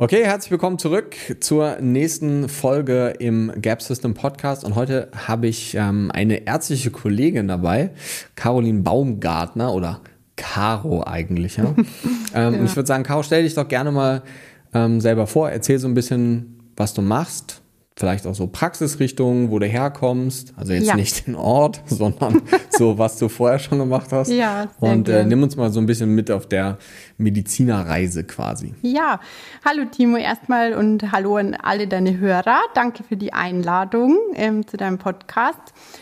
Okay, herzlich willkommen zurück zur nächsten Folge im Gap System Podcast. Und heute habe ich ähm, eine ärztliche Kollegin dabei, Caroline Baumgartner oder Caro eigentlich. Ja? ähm, ja. Ich würde sagen, Caro, stell dich doch gerne mal ähm, selber vor, erzähl so ein bisschen, was du machst, vielleicht auch so Praxisrichtungen, wo du herkommst. Also jetzt ja. nicht den Ort, sondern so, was du vorher schon gemacht hast. Ja, Und äh, nimm uns mal so ein bisschen mit auf der Medizinerreise quasi. Ja, hallo Timo erstmal und hallo an alle deine Hörer. Danke für die Einladung ähm, zu deinem Podcast.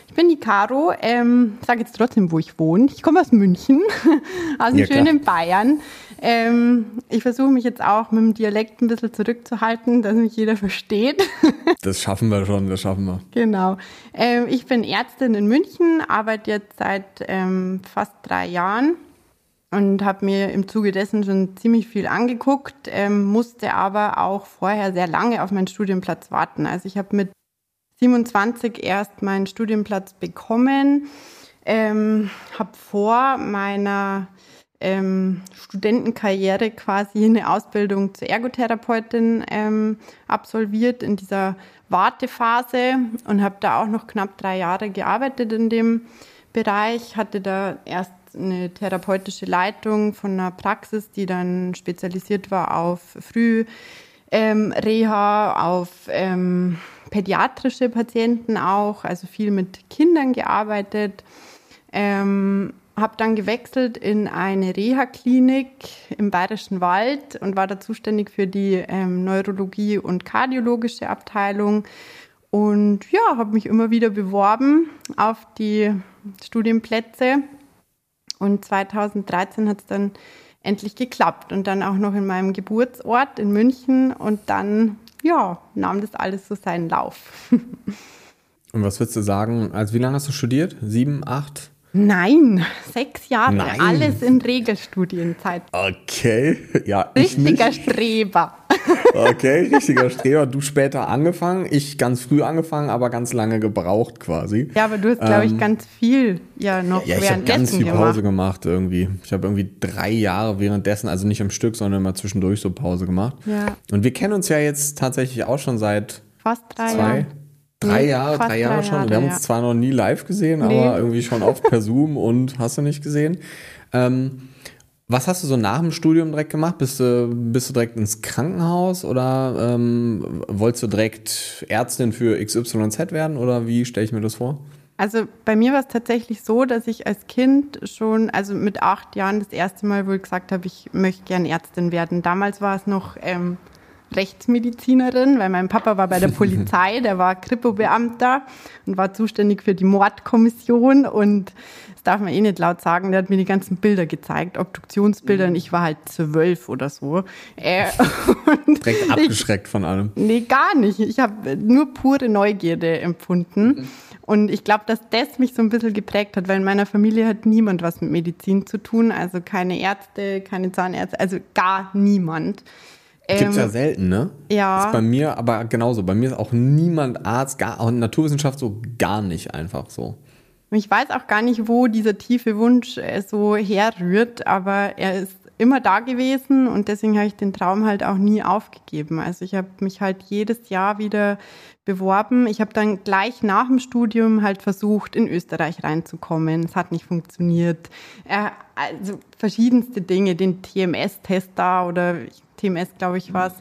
Ich bin die Caro, ähm, sage jetzt trotzdem, wo ich wohne. Ich komme aus München, aus dem ja, schönen Bayern. Ähm, ich versuche mich jetzt auch mit dem Dialekt ein bisschen zurückzuhalten, dass mich jeder versteht. das schaffen wir schon, das schaffen wir. Genau. Ähm, ich bin Ärztin in München, arbeite jetzt seit ähm, fast drei Jahren und habe mir im Zuge dessen schon ziemlich viel angeguckt, ähm, musste aber auch vorher sehr lange auf meinen Studienplatz warten. Also ich habe mit 27 erst meinen Studienplatz bekommen, ähm, habe vor meiner ähm, Studentenkarriere quasi eine Ausbildung zur Ergotherapeutin ähm, absolviert in dieser Wartephase und habe da auch noch knapp drei Jahre gearbeitet in dem Bereich, hatte da erst eine therapeutische Leitung von einer Praxis, die dann spezialisiert war auf Frühreha, ähm, auf ähm, pädiatrische Patienten auch, also viel mit Kindern gearbeitet. Ähm, habe dann gewechselt in eine Reha-Klinik im Bayerischen Wald und war da zuständig für die ähm, Neurologie und kardiologische Abteilung. Und ja, habe mich immer wieder beworben auf die Studienplätze. Und 2013 hat es dann endlich geklappt und dann auch noch in meinem Geburtsort in München. Und dann, ja, nahm das alles so seinen Lauf. und was würdest du sagen, also wie lange hast du studiert? Sieben, acht? Nein, sechs Jahre, Nein. alles in Regelstudienzeit. Okay, ja. Richtiger Streber. Okay, richtiger Streber. Du später angefangen, ich ganz früh angefangen, aber ganz lange gebraucht quasi. Ja, aber du hast, glaube ich, ähm, ganz viel ja noch ja, ich habe ganz viel Pause gemacht, gemacht irgendwie. Ich habe irgendwie drei Jahre währenddessen, also nicht am Stück, sondern immer zwischendurch so Pause gemacht. Ja. Und wir kennen uns ja jetzt tatsächlich auch schon seit fast drei Jahren. Drei Jahre, drei Jahre schon. Jahre, wir haben uns zwar noch nie live gesehen, nee. aber irgendwie schon auf per Zoom und hast du nicht gesehen. Ähm, was hast du so nach dem Studium direkt gemacht? Bist du, bist du direkt ins Krankenhaus oder ähm, wolltest du direkt Ärztin für XYZ werden oder wie stelle ich mir das vor? Also bei mir war es tatsächlich so, dass ich als Kind schon, also mit acht Jahren das erste Mal wohl gesagt habe, ich möchte gern Ärztin werden. Damals war es noch ähm, Rechtsmedizinerin, weil mein Papa war bei der Polizei, der war Kripo-Beamter und war zuständig für die Mordkommission und das darf man eh nicht laut sagen, der hat mir die ganzen Bilder gezeigt, Obduktionsbilder und ich war halt zwölf oder so. Äh, Direkt abgeschreckt ich, von allem. Nee, gar nicht. Ich habe nur pure Neugierde empfunden. Mhm. Und ich glaube, dass das mich so ein bisschen geprägt hat, weil in meiner Familie hat niemand was mit Medizin zu tun. Also keine Ärzte, keine Zahnärzte, also gar niemand. Gibt es ja ähm, selten, ne? Ja. Ist bei mir aber genauso. Bei mir ist auch niemand Arzt, gar, auch in Naturwissenschaft so gar nicht einfach so. Ich weiß auch gar nicht, wo dieser tiefe Wunsch äh, so herrührt, aber er ist immer da gewesen und deswegen habe ich den Traum halt auch nie aufgegeben. Also ich habe mich halt jedes Jahr wieder beworben. Ich habe dann gleich nach dem Studium halt versucht, in Österreich reinzukommen. Es hat nicht funktioniert. Äh, also verschiedenste Dinge, den TMS-Test da oder TMS, glaube ich, war es.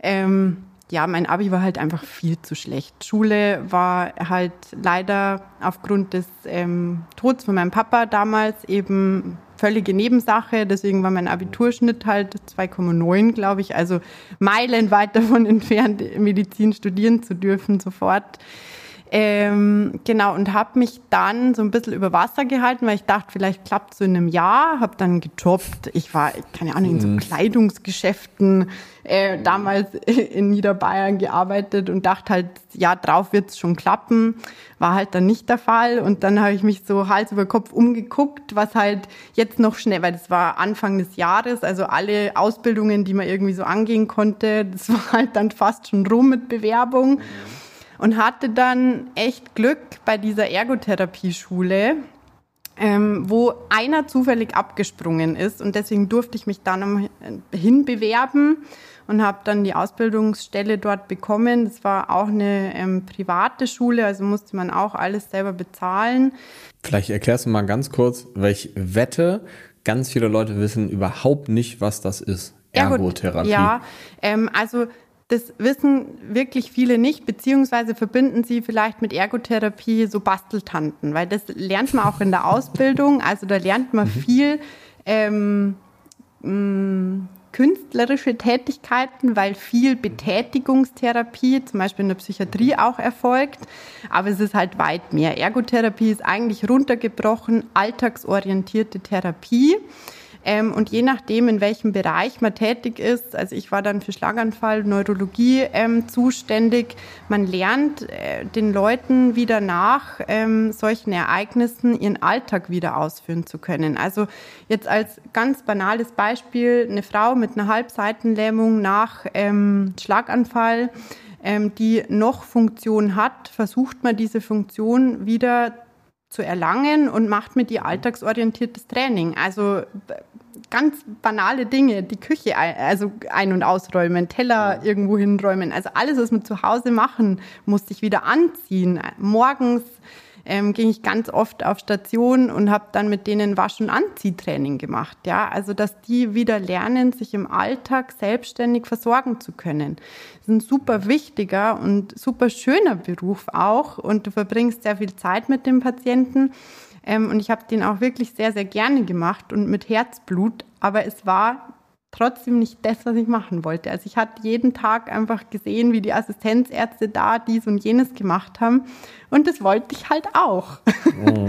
Ähm, ja, mein Abi war halt einfach viel zu schlecht. Schule war halt leider aufgrund des ähm, Todes von meinem Papa damals eben völlige Nebensache. Deswegen war mein Abiturschnitt halt 2,9, glaube ich. Also meilenweit davon entfernt, Medizin studieren zu dürfen sofort. Ähm, genau, und habe mich dann so ein bisschen über Wasser gehalten, weil ich dachte, vielleicht klappt so in einem Jahr. Habe dann gejobbt. Ich war, keine Ahnung, in so mhm. Kleidungsgeschäften äh, damals in Niederbayern gearbeitet und dachte halt, ja, drauf wird's schon klappen. War halt dann nicht der Fall. Und dann habe ich mich so Hals über Kopf umgeguckt, was halt jetzt noch schnell, weil das war Anfang des Jahres, also alle Ausbildungen, die man irgendwie so angehen konnte, das war halt dann fast schon rum mit Bewerbung. Mhm und hatte dann echt Glück bei dieser Ergotherapieschule, ähm, wo einer zufällig abgesprungen ist und deswegen durfte ich mich dann hinbewerben und habe dann die Ausbildungsstelle dort bekommen. Das war auch eine ähm, private Schule, also musste man auch alles selber bezahlen. Vielleicht erklärst du mal ganz kurz, weil ich wette, ganz viele Leute wissen überhaupt nicht, was das ist. Ergotherapie. Ja, ähm, also das wissen wirklich viele nicht, beziehungsweise verbinden sie vielleicht mit Ergotherapie so Basteltanten, weil das lernt man auch in der Ausbildung. Also da lernt man mhm. viel ähm, mh, künstlerische Tätigkeiten, weil viel Betätigungstherapie, zum Beispiel in der Psychiatrie auch erfolgt. Aber es ist halt weit mehr. Ergotherapie ist eigentlich runtergebrochen alltagsorientierte Therapie. Ähm, und je nachdem, in welchem Bereich man tätig ist, also ich war dann für Schlaganfall, Neurologie ähm, zuständig, man lernt äh, den Leuten wieder nach ähm, solchen Ereignissen ihren Alltag wieder ausführen zu können. Also jetzt als ganz banales Beispiel, eine Frau mit einer Halbseitenlähmung nach ähm, Schlaganfall, ähm, die noch Funktion hat, versucht man diese Funktion wieder zu erlangen und macht mit ihr alltagsorientiertes Training. Also ganz banale Dinge, die Küche also ein- und ausräumen, Teller irgendwo hinräumen, also alles, was man zu Hause machen muss, sich wieder anziehen. Morgens ähm, ging ich ganz oft auf Station und habe dann mit denen Wasch- und Anziehtraining gemacht. Ja, also dass die wieder lernen, sich im Alltag selbstständig versorgen zu können. Das ist ein super wichtiger und super schöner Beruf auch und du verbringst sehr viel Zeit mit dem Patienten. Ähm, und ich habe den auch wirklich sehr, sehr gerne gemacht und mit Herzblut. Aber es war trotzdem nicht das, was ich machen wollte. Also ich hatte jeden Tag einfach gesehen, wie die Assistenzärzte da dies und jenes gemacht haben. Und das wollte ich halt auch. Oh.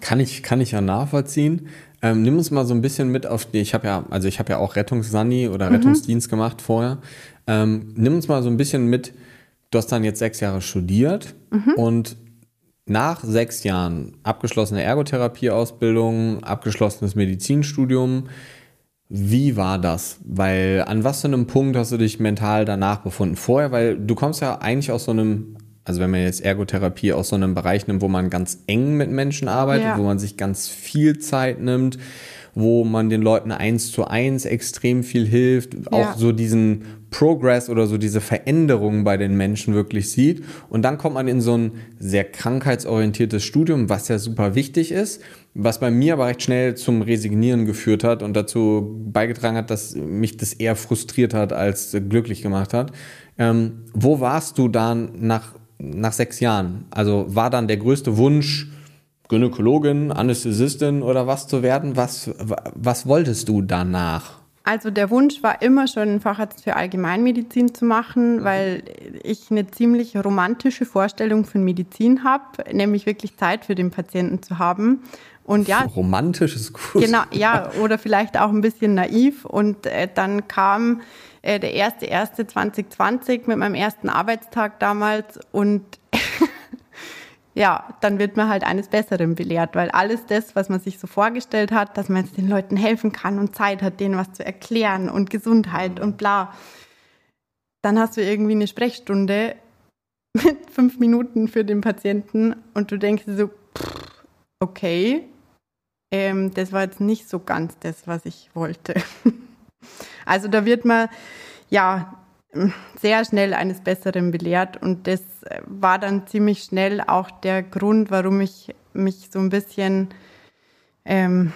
Kann ich, kann ich ja nachvollziehen. Ähm, nimm uns mal so ein bisschen mit auf die, ich habe ja, also ich habe ja auch Rettungssani oder mhm. Rettungsdienst mhm. gemacht vorher. Ähm, nimm uns mal so ein bisschen mit, du hast dann jetzt sechs Jahre studiert mhm. und nach sechs Jahren abgeschlossene Ergotherapieausbildung, abgeschlossenes Medizinstudium, wie war das? Weil an was für einem Punkt hast du dich mental danach befunden? Vorher, weil du kommst ja eigentlich aus so einem, also wenn man jetzt Ergotherapie aus so einem Bereich nimmt, wo man ganz eng mit Menschen arbeitet, ja. wo man sich ganz viel Zeit nimmt, wo man den Leuten eins zu eins extrem viel hilft, ja. auch so diesen Progress oder so diese Veränderungen bei den Menschen wirklich sieht. Und dann kommt man in so ein sehr krankheitsorientiertes Studium, was ja super wichtig ist, was bei mir aber recht schnell zum Resignieren geführt hat und dazu beigetragen hat, dass mich das eher frustriert hat als glücklich gemacht hat. Ähm, wo warst du dann nach, nach sechs Jahren? Also war dann der größte Wunsch, Gynäkologin, Anästhesistin oder was zu werden? Was, was wolltest du danach? Also der Wunsch war immer schon, einen Facharzt für Allgemeinmedizin zu machen, mhm. weil ich eine ziemlich romantische Vorstellung von Medizin habe, nämlich wirklich Zeit für den Patienten zu haben. Und ja, romantisch ist gut. Genau, ja, oder vielleicht auch ein bisschen naiv. Und äh, dann kam äh, der erste erste 2020 mit meinem ersten Arbeitstag damals und ja, dann wird man halt eines Besseren belehrt, weil alles das, was man sich so vorgestellt hat, dass man jetzt den Leuten helfen kann und Zeit hat, denen was zu erklären und Gesundheit und bla, dann hast du irgendwie eine Sprechstunde mit fünf Minuten für den Patienten und du denkst so, okay, ähm, das war jetzt nicht so ganz das, was ich wollte. also da wird man, ja, sehr schnell eines Besseren belehrt und das war dann ziemlich schnell auch der Grund, warum ich mich so ein bisschen ähm,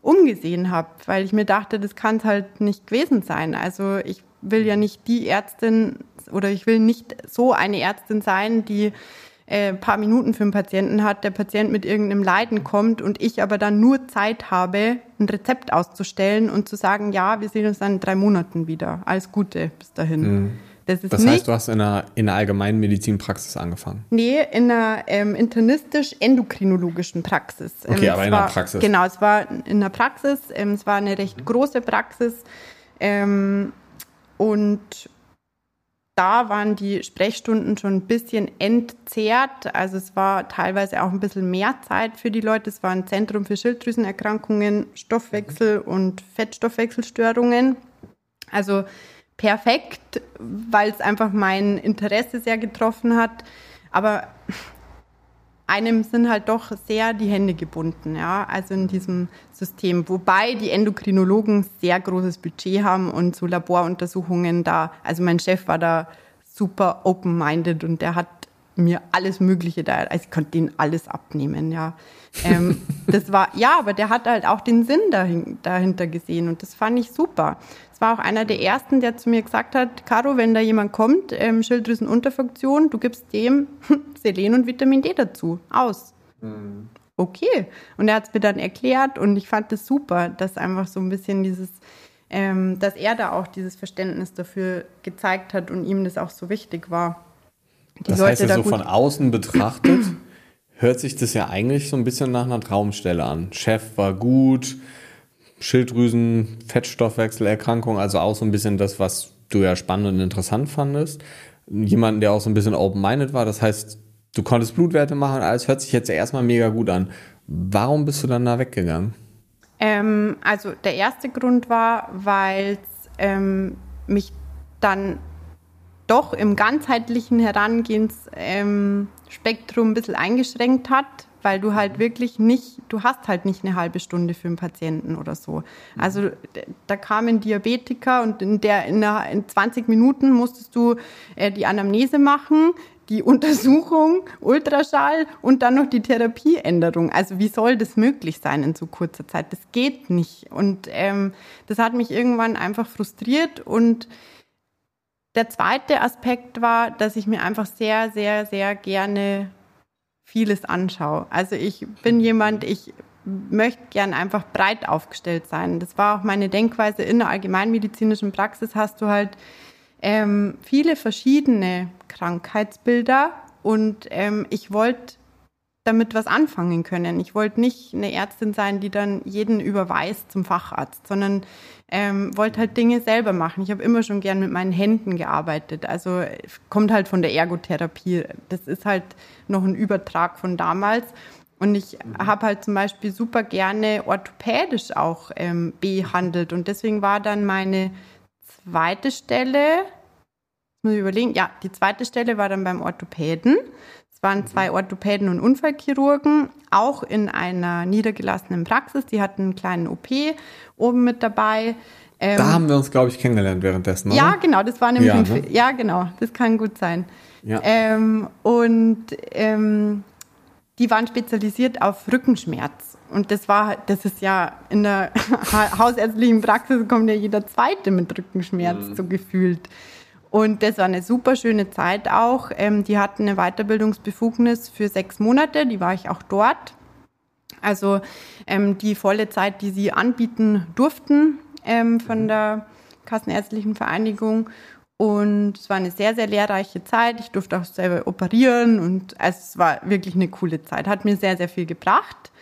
umgesehen habe, weil ich mir dachte, das kann es halt nicht gewesen sein. Also ich will ja nicht die Ärztin oder ich will nicht so eine Ärztin sein, die äh, paar Minuten für einen Patienten hat, der Patient mit irgendeinem Leiden kommt und ich aber dann nur Zeit habe, ein Rezept auszustellen und zu sagen, ja, wir sehen uns dann in drei Monaten wieder. Alles Gute bis dahin. Mhm. Das, das heißt, du hast in einer, in einer allgemeinen Medizinpraxis angefangen? Nee, in einer ähm, internistisch-endokrinologischen Praxis. Okay, ähm, aber in einer Praxis. Genau, es war in einer Praxis. Ähm, es war eine recht große Praxis. Ähm, und da waren die Sprechstunden schon ein bisschen entzerrt. Also es war teilweise auch ein bisschen mehr Zeit für die Leute. Es war ein Zentrum für Schilddrüsenerkrankungen, Stoffwechsel und Fettstoffwechselstörungen. Also perfekt, weil es einfach mein Interesse sehr getroffen hat. Aber einem sind halt doch sehr die Hände gebunden, ja, also in diesem System. Wobei die Endokrinologen sehr großes Budget haben und so Laboruntersuchungen da, also mein Chef war da super open-minded und der hat mir alles Mögliche da, also ich konnte denen alles abnehmen, ja. Ähm, das war, ja, aber der hat halt auch den Sinn dahin, dahinter gesehen und das fand ich super. Es war auch einer der ersten, der zu mir gesagt hat, Caro, wenn da jemand kommt, ähm, Schilddrüsenunterfunktion, du gibst dem Selen und Vitamin D dazu, aus. Mhm. Okay. Und er hat es mir dann erklärt und ich fand das super, dass einfach so ein bisschen dieses, ähm, dass er da auch dieses Verständnis dafür gezeigt hat und ihm das auch so wichtig war. Die das Leute heißt ja da so von außen betrachtet, hört sich das ja eigentlich so ein bisschen nach einer Traumstelle an. Chef war gut, Schilddrüsen, Fettstoffwechselerkrankung, also auch so ein bisschen das, was du ja spannend und interessant fandest. Jemanden, der auch so ein bisschen open-minded war, das heißt, du konntest Blutwerte machen alles hört sich jetzt erstmal mega gut an. Warum bist du dann da weggegangen? Ähm, also der erste Grund war, weil es ähm, mich dann doch im ganzheitlichen Herangehensspektrum ähm, ein bisschen eingeschränkt hat, weil du halt wirklich nicht, du hast halt nicht eine halbe Stunde für einen Patienten oder so. Also da kam ein Diabetiker und in der in, der, in 20 Minuten musstest du äh, die Anamnese machen, die Untersuchung, Ultraschall und dann noch die Therapieänderung. Also wie soll das möglich sein in so kurzer Zeit? Das geht nicht. Und ähm, das hat mich irgendwann einfach frustriert und der zweite Aspekt war, dass ich mir einfach sehr, sehr, sehr gerne vieles anschaue. Also ich bin jemand, ich möchte gern einfach breit aufgestellt sein. Das war auch meine Denkweise in der allgemeinmedizinischen Praxis. Hast du halt ähm, viele verschiedene Krankheitsbilder und ähm, ich wollte damit was anfangen können. Ich wollte nicht eine Ärztin sein, die dann jeden überweist zum Facharzt, sondern ähm, wollte halt Dinge selber machen. Ich habe immer schon gern mit meinen Händen gearbeitet. Also kommt halt von der Ergotherapie. Das ist halt noch ein Übertrag von damals. Und ich habe halt zum Beispiel super gerne orthopädisch auch ähm, behandelt. Und deswegen war dann meine zweite Stelle, muss ich überlegen, ja, die zweite Stelle war dann beim Orthopäden waren zwei Orthopäden und Unfallchirurgen, auch in einer niedergelassenen Praxis. Die hatten einen kleinen OP oben mit dabei. Ähm, da haben wir uns, glaube ich, kennengelernt währenddessen. Oder? Ja, genau, das war nämlich. Ja, ne? ja genau, das kann gut sein. Ja. Ähm, und ähm, die waren spezialisiert auf Rückenschmerz. Und das war, das ist ja in der hausärztlichen Praxis kommt ja jeder Zweite mit Rückenschmerz mhm. so gefühlt. Und das war eine super schöne Zeit auch. Ähm, die hatten eine Weiterbildungsbefugnis für sechs Monate, die war ich auch dort. Also ähm, die volle Zeit, die sie anbieten durften ähm, von mhm. der Kassenärztlichen Vereinigung. Und es war eine sehr, sehr lehrreiche Zeit. Ich durfte auch selber operieren und es war wirklich eine coole Zeit. Hat mir sehr, sehr viel gebracht.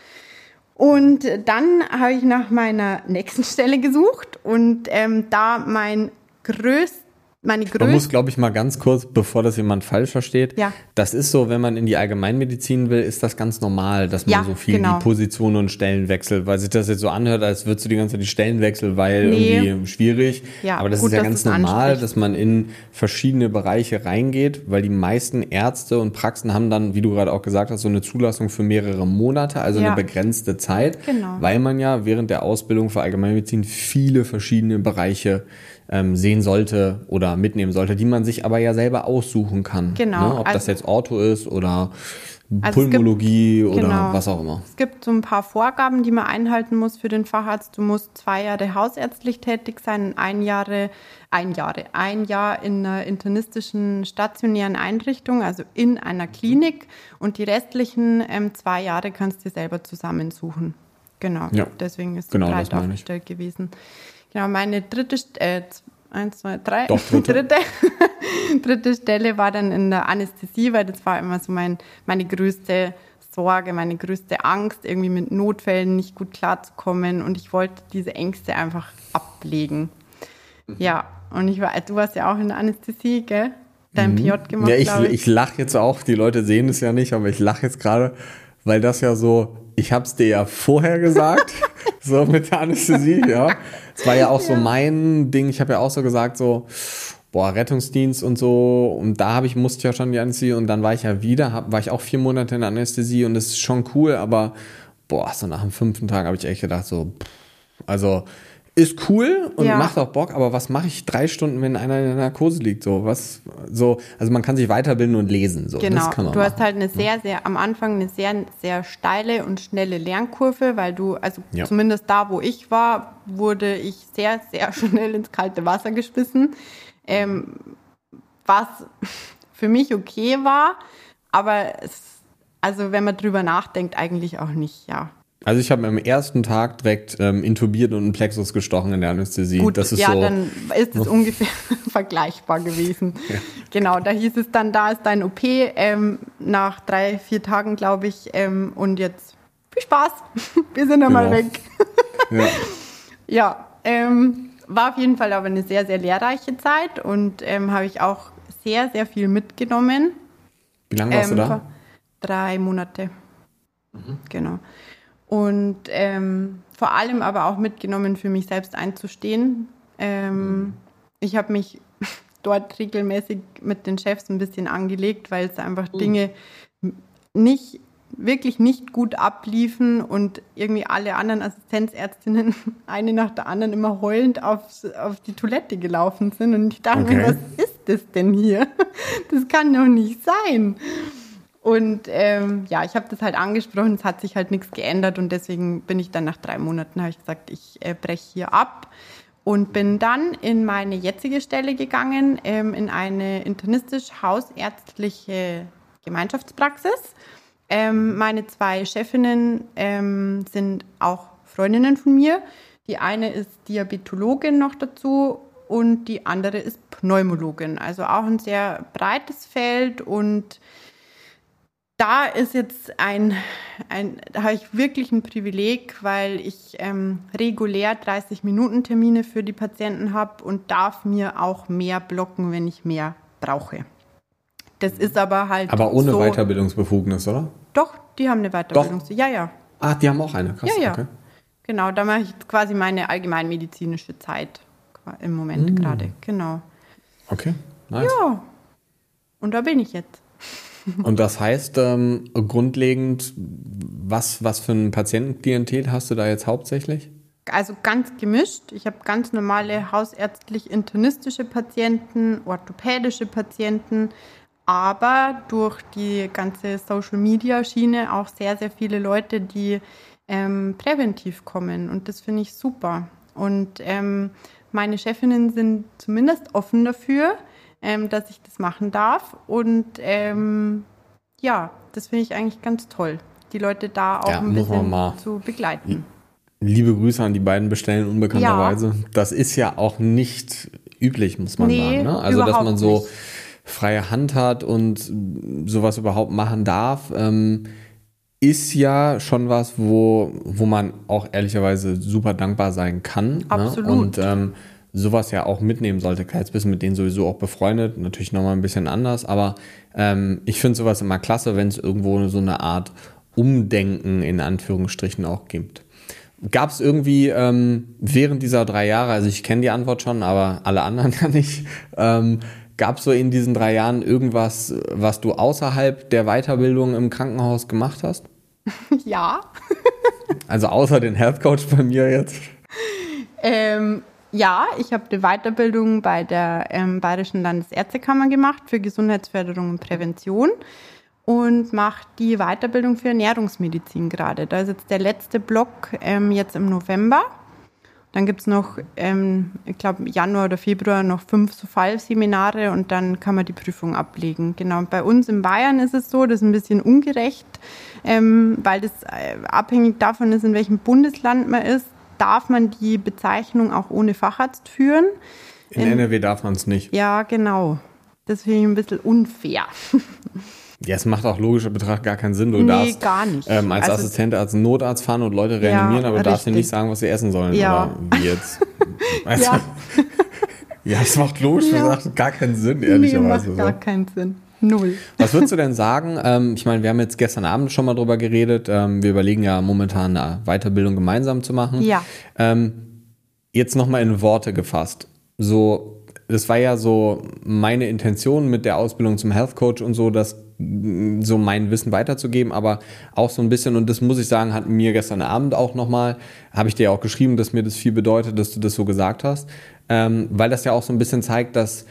Und dann habe ich nach meiner nächsten Stelle gesucht und ähm, da mein größter meine größte. Man muss, glaube ich, mal ganz kurz, bevor das jemand falsch versteht. Ja. Das ist so, wenn man in die Allgemeinmedizin will, ist das ganz normal, dass man ja, so viel genau. die Positionen und Stellen wechselt, weil sich das jetzt so anhört, als würdest du die ganze Zeit die Stellen wechseln, weil nee. irgendwie schwierig. Ja, Aber das gut, ist ja ganz normal, dass man in verschiedene Bereiche reingeht, weil die meisten Ärzte und Praxen haben dann, wie du gerade auch gesagt hast, so eine Zulassung für mehrere Monate, also ja. eine begrenzte Zeit, genau. weil man ja während der Ausbildung für Allgemeinmedizin viele verschiedene Bereiche ähm, sehen sollte oder mitnehmen sollte, die man sich aber ja selber aussuchen kann. Genau. Ne? Ob also, das jetzt Ortho ist oder also Pulmologie gibt, oder genau. was auch immer. Es gibt so ein paar Vorgaben, die man einhalten muss für den Facharzt. Du musst zwei Jahre hausärztlich tätig sein, ein Jahre, ein Jahre, ein Jahr in einer internistischen stationären Einrichtung, also in einer Klinik und die restlichen ähm, zwei Jahre kannst du dir selber zusammensuchen. Genau. Ja, Deswegen ist es genau, breit aufgestellt gewesen. Genau, meine dritte, äh, eins, zwei, drei, Doch, dritte. dritte, dritte Stelle war dann in der Anästhesie, weil das war immer so mein, meine größte Sorge, meine größte Angst, irgendwie mit Notfällen nicht gut klarzukommen und ich wollte diese Ängste einfach ablegen. Mhm. Ja, und ich war, du warst ja auch in der Anästhesie, gell? Dein mhm. PJ gemacht, Ja, ich, ich. ich lache jetzt auch, die Leute sehen es ja nicht, aber ich lache jetzt gerade, weil das ja so, ich habe es dir ja vorher gesagt, so mit der Anästhesie, ja. Es war ja auch so mein Ding. Ich habe ja auch so gesagt, so, boah, Rettungsdienst und so. Und da habe ich, musste ich ja schon die Anästhesie und dann war ich ja wieder, hab, war ich auch vier Monate in der Anästhesie und das ist schon cool, aber boah, so nach dem fünften Tag habe ich echt gedacht, so, pff, also ist cool und Ja. macht auch Bock, aber was mache ich drei Stunden, wenn einer in der Narkose liegt? So, was, so, also man kann sich weiterbilden und lesen. So, Genau, das kann man du hast machen. halt eine sehr, sehr, am Anfang eine sehr, sehr steile und schnelle Lernkurve, weil du, also Ja. zumindest da, wo ich war, wurde ich sehr, sehr schnell ins kalte Wasser geschmissen. Ähm, was für mich okay war, aber es, also wenn man drüber nachdenkt, eigentlich auch nicht, ja. Also ich habe am ersten Tag direkt ähm, intubiert und einen Plexus gestochen in der Anästhesie. Gut, das ist ja, so. dann ist es ungefähr vergleichbar gewesen. Genau, da hieß es dann, da ist dein OP ähm, nach drei, vier Tagen, glaube ich. Ähm, und jetzt viel Spaß, wir sind einmal Genau. weg. ja. Ja, ähm, war auf jeden Fall aber eine sehr, sehr lehrreiche Zeit und ähm, habe ich auch sehr, sehr viel mitgenommen. Wie lange warst Ähm, du da? vor Drei Monate. Mhm. Genau. Und ähm, vor allem aber auch mitgenommen, für mich selbst einzustehen. Ähm, Mhm. Ich habe mich dort regelmäßig mit den Chefs ein bisschen angelegt, weil es einfach Mhm. Dinge nicht wirklich nicht gut abliefen und irgendwie alle anderen Assistenzärztinnen eine nach der anderen immer heulend aufs, auf die Toilette gelaufen sind und ich dachte mir, Okay. was ist das denn hier? Das kann doch nicht sein. Und ähm, ja, ich habe das halt angesprochen, es hat sich halt nichts geändert und deswegen bin ich dann nach drei Monaten, habe ich gesagt, ich äh, breche hier ab und bin dann in meine jetzige Stelle gegangen, ähm, in eine internistisch-hausärztliche Gemeinschaftspraxis. Ähm, meine zwei Chefinnen ähm, sind auch Freundinnen von mir. Die eine ist Diabetologin noch dazu und die andere ist Pneumologin. Also auch ein sehr breites Feld und da ist jetzt ein, ein da habe ich wirklich ein Privileg, weil ich ähm, regulär 30 Minuten Termine für die Patienten habe und darf mir auch mehr blocken, wenn ich mehr brauche. Das ist aber halt Aber ohne so, Weiterbildungsbefugnis, oder? Doch, die haben eine Weiterbildung. Ja, ja. Ah, die haben auch eine. Krass, Ja, ja. okay. Genau, da mache ich jetzt quasi meine allgemeinmedizinische Zeit im Moment gerade. Genau. Okay, nice. Ja. Und da bin ich jetzt. Und das heißt, ähm, grundlegend, was, was für ein Patientenklientel hast du da jetzt hauptsächlich? Also ganz gemischt. Ich habe ganz normale hausärztlich-internistische Patienten, orthopädische Patienten, aber durch die ganze Social-Media-Schiene auch sehr, sehr viele Leute, die ähm, präventiv kommen. Und das finde ich super. Und ähm, meine Chefinnen sind zumindest offen dafür, ähm, dass ich das machen darf. Und ähm, ja, das finde ich eigentlich ganz toll, die Leute da auch Ja, ein bisschen zu begleiten. Liebe Grüße an die beiden Bestellen unbekannterweise. Das ist ja auch nicht üblich, muss man Nee, sagen. Ne? Also, dass man so freie Hand hat und sowas überhaupt machen darf, ähm, ist ja schon was, wo, wo man auch ehrlicherweise super dankbar sein kann. Absolut. Ne? Und ähm, sowas ja auch mitnehmen sollte. Klar, jetzt bist du mit denen sowieso auch befreundet, natürlich nochmal ein bisschen anders, aber ähm, ich finde sowas immer klasse, wenn es irgendwo so eine Art Umdenken in Anführungsstrichen auch gibt. Gab es irgendwie ähm, während dieser drei Jahre, also ich kenne die Antwort schon, aber alle anderen ja nicht, ähm, gab es so in diesen drei Jahren irgendwas, was du außerhalb der Weiterbildung im Krankenhaus gemacht hast? Ja. Also außer den Health Coach bei mir jetzt? Ähm, ja, ich habe eine Weiterbildung bei der ähm, Bayerischen Landesärztekammer gemacht für Gesundheitsförderung und Prävention und mache die Weiterbildung für Ernährungsmedizin gerade. Da ist jetzt der letzte Block ähm, jetzt im November. Dann gibt es noch, ähm, ich glaube, Januar oder Februar noch fünf so Fallseminare und dann kann man die Prüfung ablegen. Genau. Bei uns in Bayern ist es so, das ist ein bisschen ungerecht, ähm, weil das äh, abhängig davon ist, in welchem Bundesland man ist, darf man die Bezeichnung auch ohne Facharzt führen. In NRW darf man es nicht. Ja, genau. Das finde ich ein bisschen unfair. Ja, es macht auch logischer Betracht gar keinen Sinn. Du Nee, darst gar nicht. Ähm, als Also- Assistent, als Notarzt fahren und Leute Ja, reanimieren, aber du darfst richtig. nicht sagen, was sie essen sollen. Ja. Oder wie jetzt. Also, Ja. ja, es macht logisch Ja. gesagt gar keinen Sinn, Nee, ehrlicherweise. macht gar so. keinen Sinn. Null. Was würdest du denn sagen? Ähm, ich meine, wir haben jetzt gestern Abend schon mal drüber geredet. Ähm, wir überlegen ja momentan eine Weiterbildung gemeinsam zu machen. Ja. Ähm, jetzt nochmal in Worte gefasst. So, das war ja so meine Intention mit der Ausbildung zum Health Coach und so, das so mein Wissen weiterzugeben, aber auch so ein bisschen, und das muss ich sagen, hat mir gestern Abend auch nochmal, habe ich dir ja auch geschrieben, dass mir das viel bedeutet, dass du das so gesagt hast, ähm, weil das ja auch so ein bisschen zeigt, dass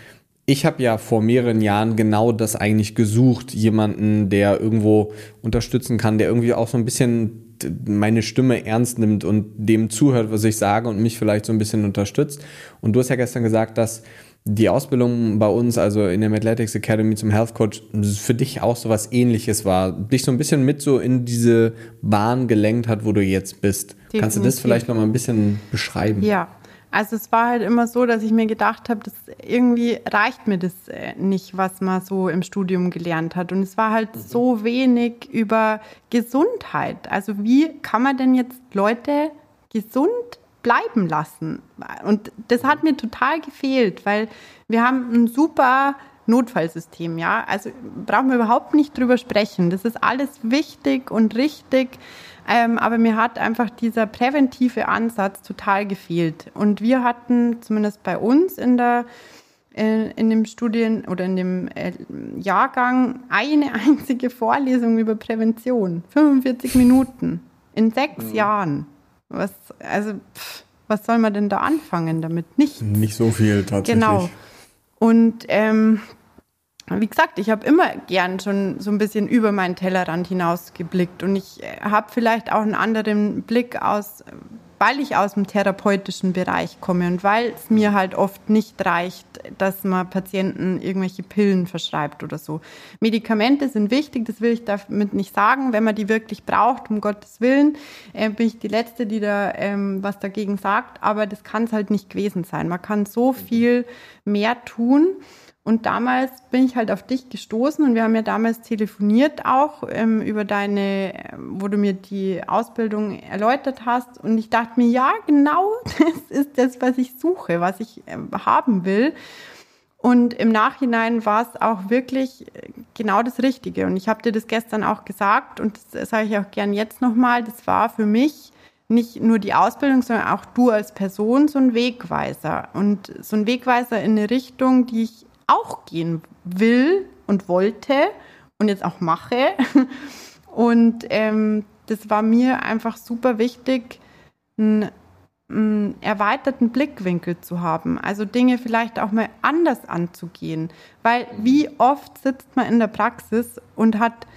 ich habe ja vor mehreren Jahren genau das eigentlich gesucht, jemanden, der irgendwo unterstützen kann, der irgendwie auch so ein bisschen meine Stimme ernst nimmt und dem zuhört, was ich sage und mich vielleicht so ein bisschen unterstützt. Und du hast ja gestern gesagt, dass die Ausbildung bei uns, also in der Athletics Academy zum Health Coach, für dich auch so was ähnliches war. Dich so ein bisschen mit so in diese Bahn gelenkt hat, wo du jetzt bist. Definitiv. Kannst du das vielleicht noch mal ein bisschen beschreiben? Ja, also es war halt immer so, dass ich mir gedacht habe, das irgendwie reicht mir das äh, nicht, was man so im Studium gelernt hat. Und es war halt mhm. so wenig über Gesundheit. Also wie kann man denn jetzt Leute gesund bleiben lassen? Und das hat mir total gefehlt, weil wir haben ein super Notfallsystem, ja. Also brauchen wir überhaupt nicht drüber sprechen. Das ist alles wichtig und richtig. Ähm, aber mir hat einfach dieser präventive Ansatz total gefehlt. Und wir hatten zumindest bei uns in der äh, in dem Studien oder in dem äh, Jahrgang eine einzige Vorlesung über Prävention. 45 Minuten in sechs mhm. Jahren. Was, also, pff, was soll man denn da anfangen damit? Nichts. Nicht so viel tatsächlich. Genau. Und ähm, wie gesagt, ich habe immer gern schon so ein bisschen über meinen Tellerrand hinausgeblickt und ich äh, habe vielleicht auch einen anderen Blick aus, weil ich aus dem therapeutischen Bereich komme und weil es mir halt oft nicht reicht, dass man Patienten irgendwelche Pillen verschreibt oder so. Medikamente sind wichtig, das will ich damit nicht sagen. Wenn man die wirklich braucht, um Gottes Willen, äh, bin ich die Letzte, die da ähm, was dagegen sagt, aber das kann es halt nicht gewesen sein. Man kann so viel mehr tun. Und damals bin ich halt auf dich gestoßen und wir haben ja damals telefoniert auch ähm, über deine, wo du mir die Ausbildung erläutert hast. Und ich dachte mir, ja, genau, das ist das, was ich suche, was ich äh, haben will. Und im Nachhinein war es auch wirklich äh, genau das Richtige. Und ich habe dir das gestern auch gesagt und das sage ich auch gern jetzt nochmal. Das war für mich nicht nur die Ausbildung, sondern auch du als Person so ein Wegweiser. Und so ein Wegweiser in eine Richtung, die ich auch gehen will und wollte und jetzt auch mache. Und ähm, das war mir einfach super wichtig, einen, einen erweiterten Blickwinkel zu haben. Also Dinge vielleicht auch mal anders anzugehen. Weil wie oft sitzt man in der Praxis und hat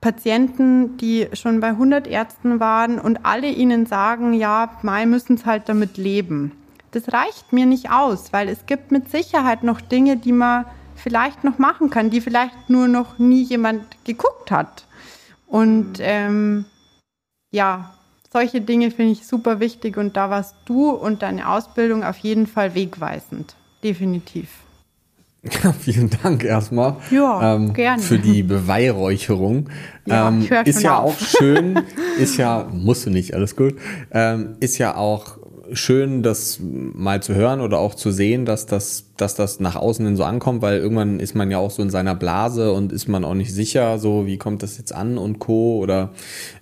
Patienten, die schon bei 100 Ärzten waren und alle ihnen sagen, ja, Mai müssen es halt damit leben das reicht mir nicht aus, weil es gibt mit Sicherheit noch Dinge, die man vielleicht noch machen kann, die vielleicht nur noch nie jemand geguckt hat. Und ähm, ja, solche Dinge finde ich super wichtig und da warst du und deine Ausbildung auf jeden Fall wegweisend. Definitiv. Ja, vielen Dank erstmal ja, ähm, gerne. für die Beweihräucherung. Ja, ähm, ist ja auf. auch schön, ist ja, musst du nicht, alles gut, ähm, ist ja auch schön, das mal zu hören oder auch zu sehen, dass das, dass das nach außen hin so ankommt, weil irgendwann ist man ja auch so in seiner Blase und ist man auch nicht sicher, so wie kommt das jetzt an und Co. oder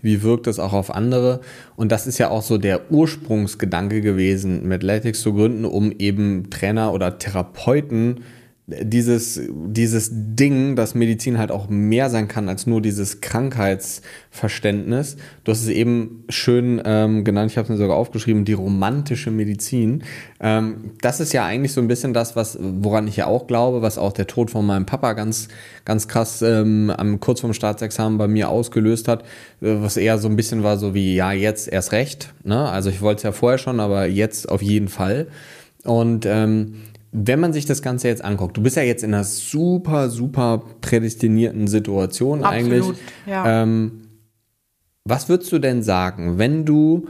wie wirkt das auch auf andere. Und das ist ja auch so der Ursprungsgedanke gewesen, mit Athletics zu gründen, um eben Trainer oder Therapeuten dieses, dieses Ding, dass Medizin halt auch mehr sein kann als nur dieses Krankheitsverständnis. Du hast es eben schön ähm, genannt, ich habe es mir sogar aufgeschrieben, die romantische Medizin. Ähm, das ist ja eigentlich so ein bisschen das, was, woran ich ja auch glaube, was auch der Tod von meinem Papa ganz, ganz krass ähm, am, kurz vorm Staatsexamen bei mir ausgelöst hat, äh, was eher so ein bisschen war, so wie, ja, jetzt erst recht. Ne? Also ich wollte es ja vorher schon, aber jetzt auf jeden Fall. Und ähm, wenn man sich das Ganze jetzt anguckt, du bist ja jetzt in einer super, super prädestinierten Situation Absolut, eigentlich. Ja. Ähm, was würdest du denn sagen, wenn du,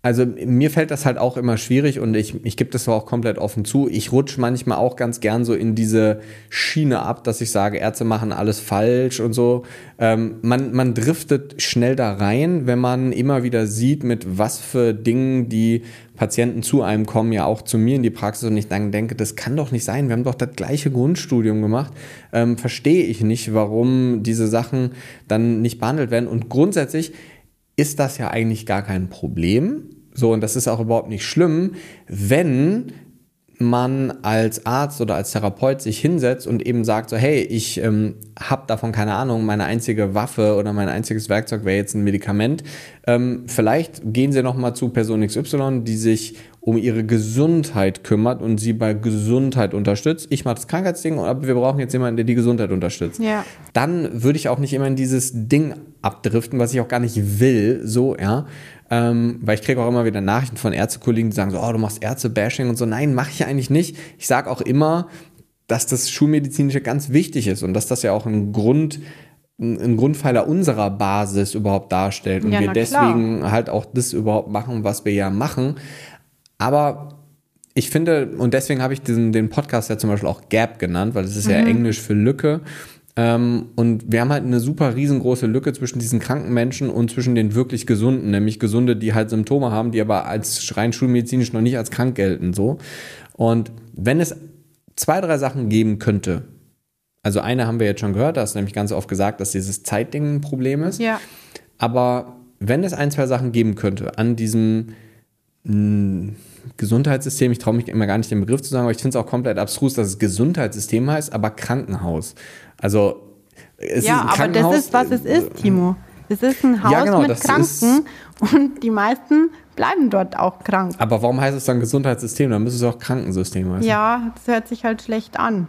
also mir fällt das halt auch immer schwierig und ich, ich gebe das auch komplett offen zu. Ich rutsche manchmal auch ganz gern so in diese Schiene ab, dass ich sage, Ärzte machen alles falsch und so. Ähm, man, man driftet schnell da rein, wenn man immer wieder sieht, mit was für Dingen die Patienten zu einem kommen, ja auch zu mir in die Praxis und ich dann denke, das kann doch nicht sein, wir haben doch das gleiche Grundstudium gemacht, ähm, verstehe ich nicht, warum diese Sachen dann nicht behandelt werden. Und grundsätzlich ist das ja eigentlich gar kein Problem. So, und das ist auch überhaupt nicht schlimm, wenn man als Arzt oder als Therapeut sich hinsetzt und eben sagt so, hey, ich ähm, habe davon keine Ahnung, meine einzige Waffe oder mein einziges Werkzeug wäre jetzt ein Medikament. Ähm, vielleicht gehen Sie nochmal zu Person XY, die sich um ihre Gesundheit kümmert und sie bei Gesundheit unterstützt. Ich mache das Krankheitsding, aber wir brauchen jetzt jemanden, der die Gesundheit unterstützt. Ja. Dann würde ich auch nicht immer in dieses Ding abdriften, was ich auch gar nicht will, so, ja. Ähm, weil ich kriege auch immer wieder Nachrichten von Ärztekollegen, die sagen so, oh, du machst Ärzte-Bashing und so. Nein, mache ich eigentlich nicht. Ich sage auch immer, dass das Schulmedizinische ganz wichtig ist und dass das ja auch ein Grund, ein Grundpfeiler unserer Basis überhaupt darstellt und Ja, wir deswegen halt auch das überhaupt machen, was wir ja machen. Aber ich finde, und deswegen habe ich diesen, den Podcast ja zum Beispiel auch Gap genannt, weil es ist ja Englisch für Lücke. Ähm, und wir haben halt eine super riesengroße Lücke zwischen diesen kranken Menschen und zwischen den wirklich Gesunden, nämlich Gesunde, die halt Symptome haben, die aber als rein schulmedizinisch noch nicht als krank gelten. So. Und wenn es zwei, drei Sachen geben könnte, also eine haben wir jetzt schon gehört, da hast du nämlich ganz oft gesagt, dass dieses Zeitding ein Problem ist. Ja. Aber wenn es ein, zwei Sachen geben könnte an diesem mh, Gesundheitssystem, ich traue mich immer gar nicht den Begriff zu sagen, aber ich finde es auch komplett abstrus, dass es Gesundheitssystem heißt, aber Krankenhaus. Also es ja, ist ein aber das ist, was es ist, Timo. Es ist ein Haus Ja, genau, mit Kranken und die meisten bleiben dort auch krank. Aber warum heißt es dann Gesundheitssystem? Dann müsste es auch Krankensystem heißen. Ja, das hört sich halt schlecht an.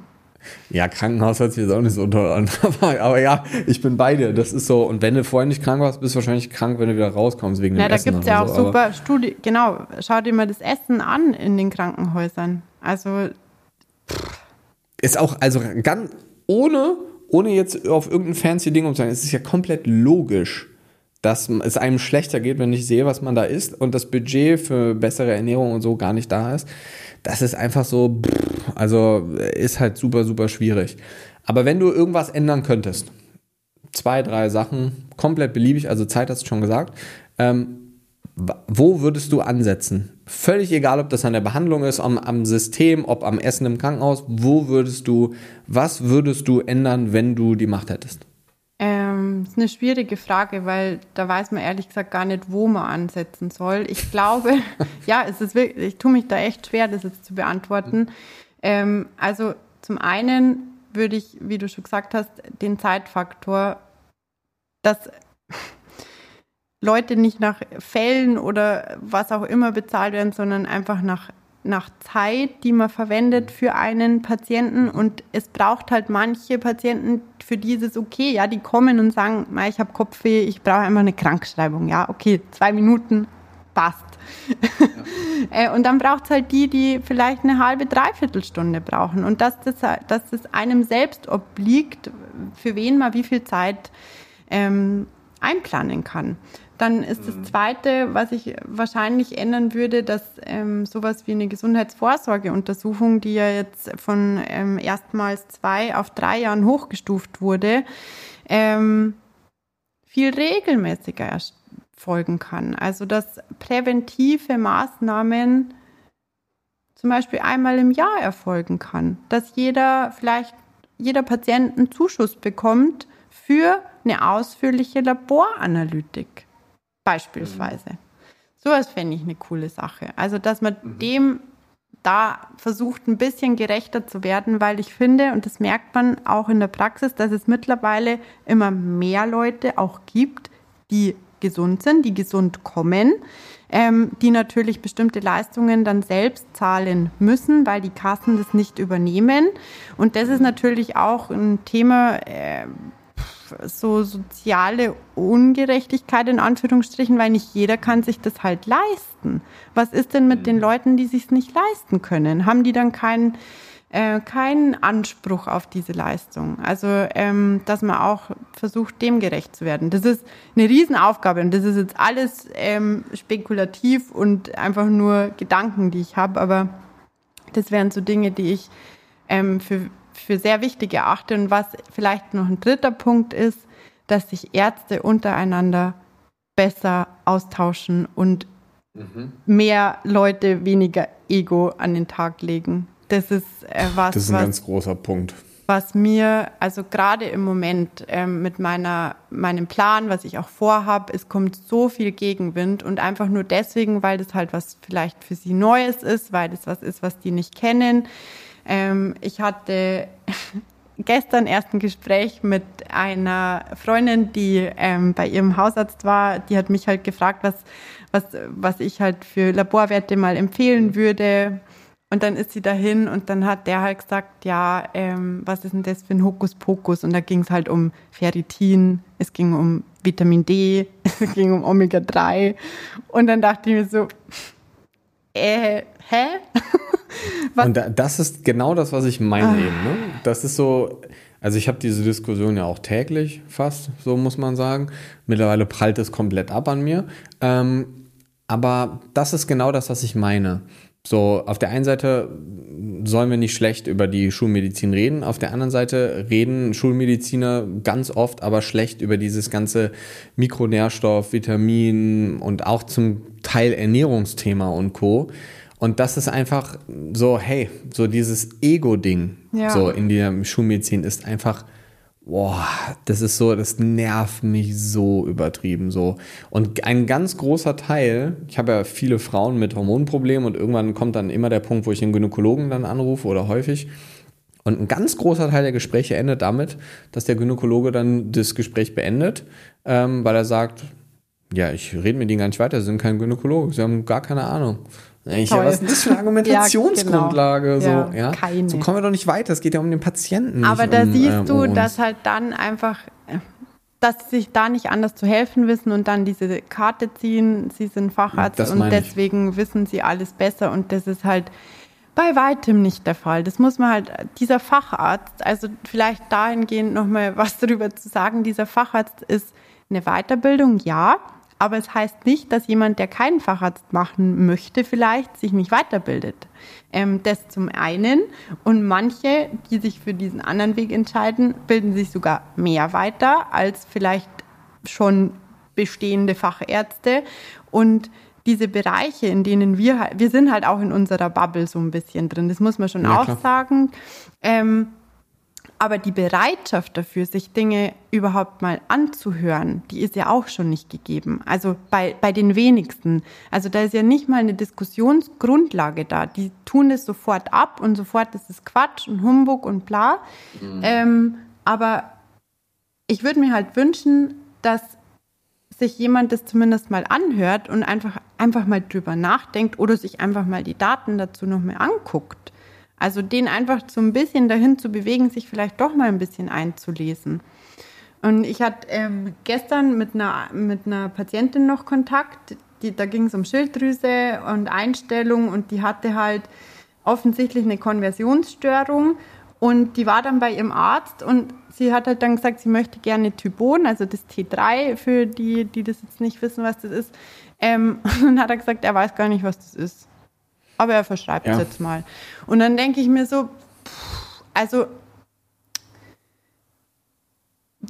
Ja, Krankenhaus hört sich jetzt auch nicht so toll an. Aber, aber ja, ich bin bei dir. Das ist so. Und wenn du vorher nicht krank warst, bist du wahrscheinlich krank, wenn du wieder rauskommst wegen dem Ja, da Essen. gibt es ja auch so. Super Studien. Genau, schau dir mal das Essen an in den Krankenhäusern. Also, ist auch, also ganz ohne, ohne jetzt auf irgendein fancy Ding umzugehen, es ist ja komplett logisch, dass es einem schlechter geht, wenn ich sehe, was man da isst und das Budget für bessere Ernährung und so gar nicht da ist. Das ist einfach so, also ist halt super, super schwierig. Aber wenn du irgendwas ändern könntest, zwei, drei Sachen, komplett beliebig, also Zeit hast du schon gesagt, ähm, wo würdest du ansetzen? Völlig egal, ob das an der Behandlung ist, am, am System, ob am Essen im Krankenhaus, wo würdest du, was würdest du ändern, wenn du die Macht hättest? ähm, ist eine schwierige Frage, weil da weiß man ehrlich gesagt gar nicht, wo man ansetzen soll. Ich glaube, ja, es ist wirklich, ich tue mich da echt schwer, das jetzt zu beantworten. Ähm, also zum einen würde ich, wie du schon gesagt hast, den Zeitfaktor, dass Leute nicht nach Fällen oder was auch immer bezahlt werden, sondern einfach nach, nach Zeit, die man verwendet für einen Patienten. Und es braucht halt manche Patienten, für die ist es okay, ja, die kommen und sagen, "Mei, ich habe Kopfweh, ich brauche einfach eine Krankschreibung, ja, okay, zwei Minuten, passt. Äh, und dann braucht es halt die, die vielleicht eine halbe, dreiviertel Stunde brauchen. Und dass das, dass das einem selbst obliegt, für wen man wie viel Zeit ähm, einplanen kann. Dann ist das Zweite, was ich wahrscheinlich ändern würde, dass ähm, sowas wie eine Gesundheitsvorsorgeuntersuchung, die ja jetzt von ähm, erstmals zwei auf drei Jahren hochgestuft wurde, ähm, viel regelmäßiger erfolgen kann. Also dass präventive Maßnahmen zum Beispiel einmal im Jahr erfolgen kann. Dass jeder vielleicht jeder Patient einen Zuschuss bekommt für eine ausführliche Laboranalytik beispielsweise. Sowas fände ich eine coole Sache. Also, dass man dem da versucht, ein bisschen gerechter zu werden, weil ich finde, und das merkt man auch in der Praxis, dass es mittlerweile immer mehr Leute auch gibt, die gesund sind, die gesund kommen, ähm, die natürlich bestimmte Leistungen dann selbst zahlen müssen, weil die Kassen das nicht übernehmen. Und das ist natürlich auch ein Thema, äh, so soziale Ungerechtigkeit in Anführungsstrichen, weil nicht jeder kann sich das halt leisten. Was ist denn mit den Leuten, die sich nicht leisten können? Haben die dann keinen äh, keinen Anspruch auf diese Leistung? Also, ähm, dass man auch versucht, dem gerecht zu werden. Das ist eine Riesenaufgabe und das ist jetzt alles ähm, spekulativ und einfach nur Gedanken, die ich habe, aber das wären so Dinge, die ich ähm, für für sehr wichtig erachte. Und was vielleicht noch ein dritter Punkt ist, dass sich Ärzte untereinander besser austauschen und mehr Leute weniger Ego an den Tag legen. Das ist äh, was, Das ist ein was ganz großer Punkt. was mir, also gerade im Moment ähm, mit meiner, meinem Plan, was ich auch vorhabe, es kommt so viel Gegenwind und einfach nur deswegen, weil das halt was vielleicht für sie Neues ist, weil das was ist, was die nicht kennen. Ähm, ich hatte gestern erst ein Gespräch mit einer Freundin, die ähm, bei ihrem Hausarzt war. Die hat mich halt gefragt, was, was, was ich halt für Laborwerte mal empfehlen würde und dann ist sie dahin und dann hat der halt gesagt, ja, ähm, was ist denn das für ein Hokuspokus? Und da ging es halt um Ferritin, es ging um Vitamin D, es ging um Omega-3. Und dann dachte ich mir so, äh, hä? und das ist genau das, was ich meine ah. eben. Ne? Das ist so, also ich habe diese Diskussion ja auch täglich fast, so muss man sagen. Mittlerweile prallt es komplett ab an mir. Ähm, aber das ist genau das, was ich meine. So, auf der einen Seite sollen wir nicht schlecht über die Schulmedizin reden, auf der anderen Seite reden Schulmediziner ganz oft aber schlecht über dieses ganze Mikronährstoff, Vitamin und auch zum Teil Ernährungsthema und Co. Und das ist einfach so, hey, so dieses Ego-Ding ja. so in der Schulmedizin ist einfach boah, das ist so, das nervt mich so übertrieben so. Und ein ganz großer Teil, ich habe ja viele Frauen mit Hormonproblemen und irgendwann kommt dann immer der Punkt, wo ich den Gynäkologen dann anrufe oder häufig. Und ein ganz großer Teil der Gespräche endet damit, dass der Gynäkologe dann das Gespräch beendet, ähm, weil er sagt, ja, ich rede mit Ihnen gar nicht weiter, Sie sind kein Gynäkologe, Sie haben gar keine Ahnung. Ich, was ist das für eine Argumentationsgrundlage? ja, genau. so, ja? Keine. so kommen wir doch nicht weiter. Es geht ja um den Patienten. Aber da um, siehst äh, du, um dass halt dann einfach, dass sie sich da nicht anders zu helfen wissen und dann diese Karte ziehen, sie sind Facharzt das und deswegen ich. wissen sie alles besser und das ist halt bei weitem nicht der Fall. Das muss man halt, dieser Facharzt, also vielleicht dahingehend nochmal was darüber zu sagen, dieser Facharzt ist eine Weiterbildung, ja, aber es heißt nicht, dass jemand, der keinen Facharzt machen möchte, vielleicht sich nicht weiterbildet. Ähm, das zum einen. Und manche, die sich für diesen anderen Weg entscheiden, bilden sich sogar mehr weiter als vielleicht schon bestehende Fachärzte. Und diese Bereiche, in denen wir, halt, wir sind halt auch in unserer Bubble so ein bisschen drin, das muss man schon ja, auch klar. sagen. Ähm, aber die Bereitschaft dafür, sich Dinge überhaupt mal anzuhören, die ist ja auch schon nicht gegeben. Also bei, bei den wenigsten. Also da ist ja nicht mal eine Diskussionsgrundlage da. Die tun es sofort ab und sofort ist es Quatsch und Humbug und bla. Mhm. Ähm, aber ich würde mir halt wünschen, dass sich jemand das zumindest mal anhört und einfach, einfach mal drüber nachdenkt oder sich einfach mal die Daten dazu noch mal anguckt. Also den einfach so ein bisschen dahin zu bewegen, sich vielleicht doch mal ein bisschen einzulesen. Und ich hatte ähm, gestern mit einer, mit einer Patientin noch Kontakt, die, da ging es um Schilddrüse und Einstellung und die hatte halt offensichtlich eine Konversionsstörung und die war dann bei ihrem Arzt und sie hat halt dann gesagt, sie möchte gerne Typon, also das T3 für die, die das jetzt nicht wissen, was das ist. Ähm, und hat er gesagt, er weiß gar nicht, was das ist aber er verschreibt es ja. jetzt mal. Und dann denke ich mir so, also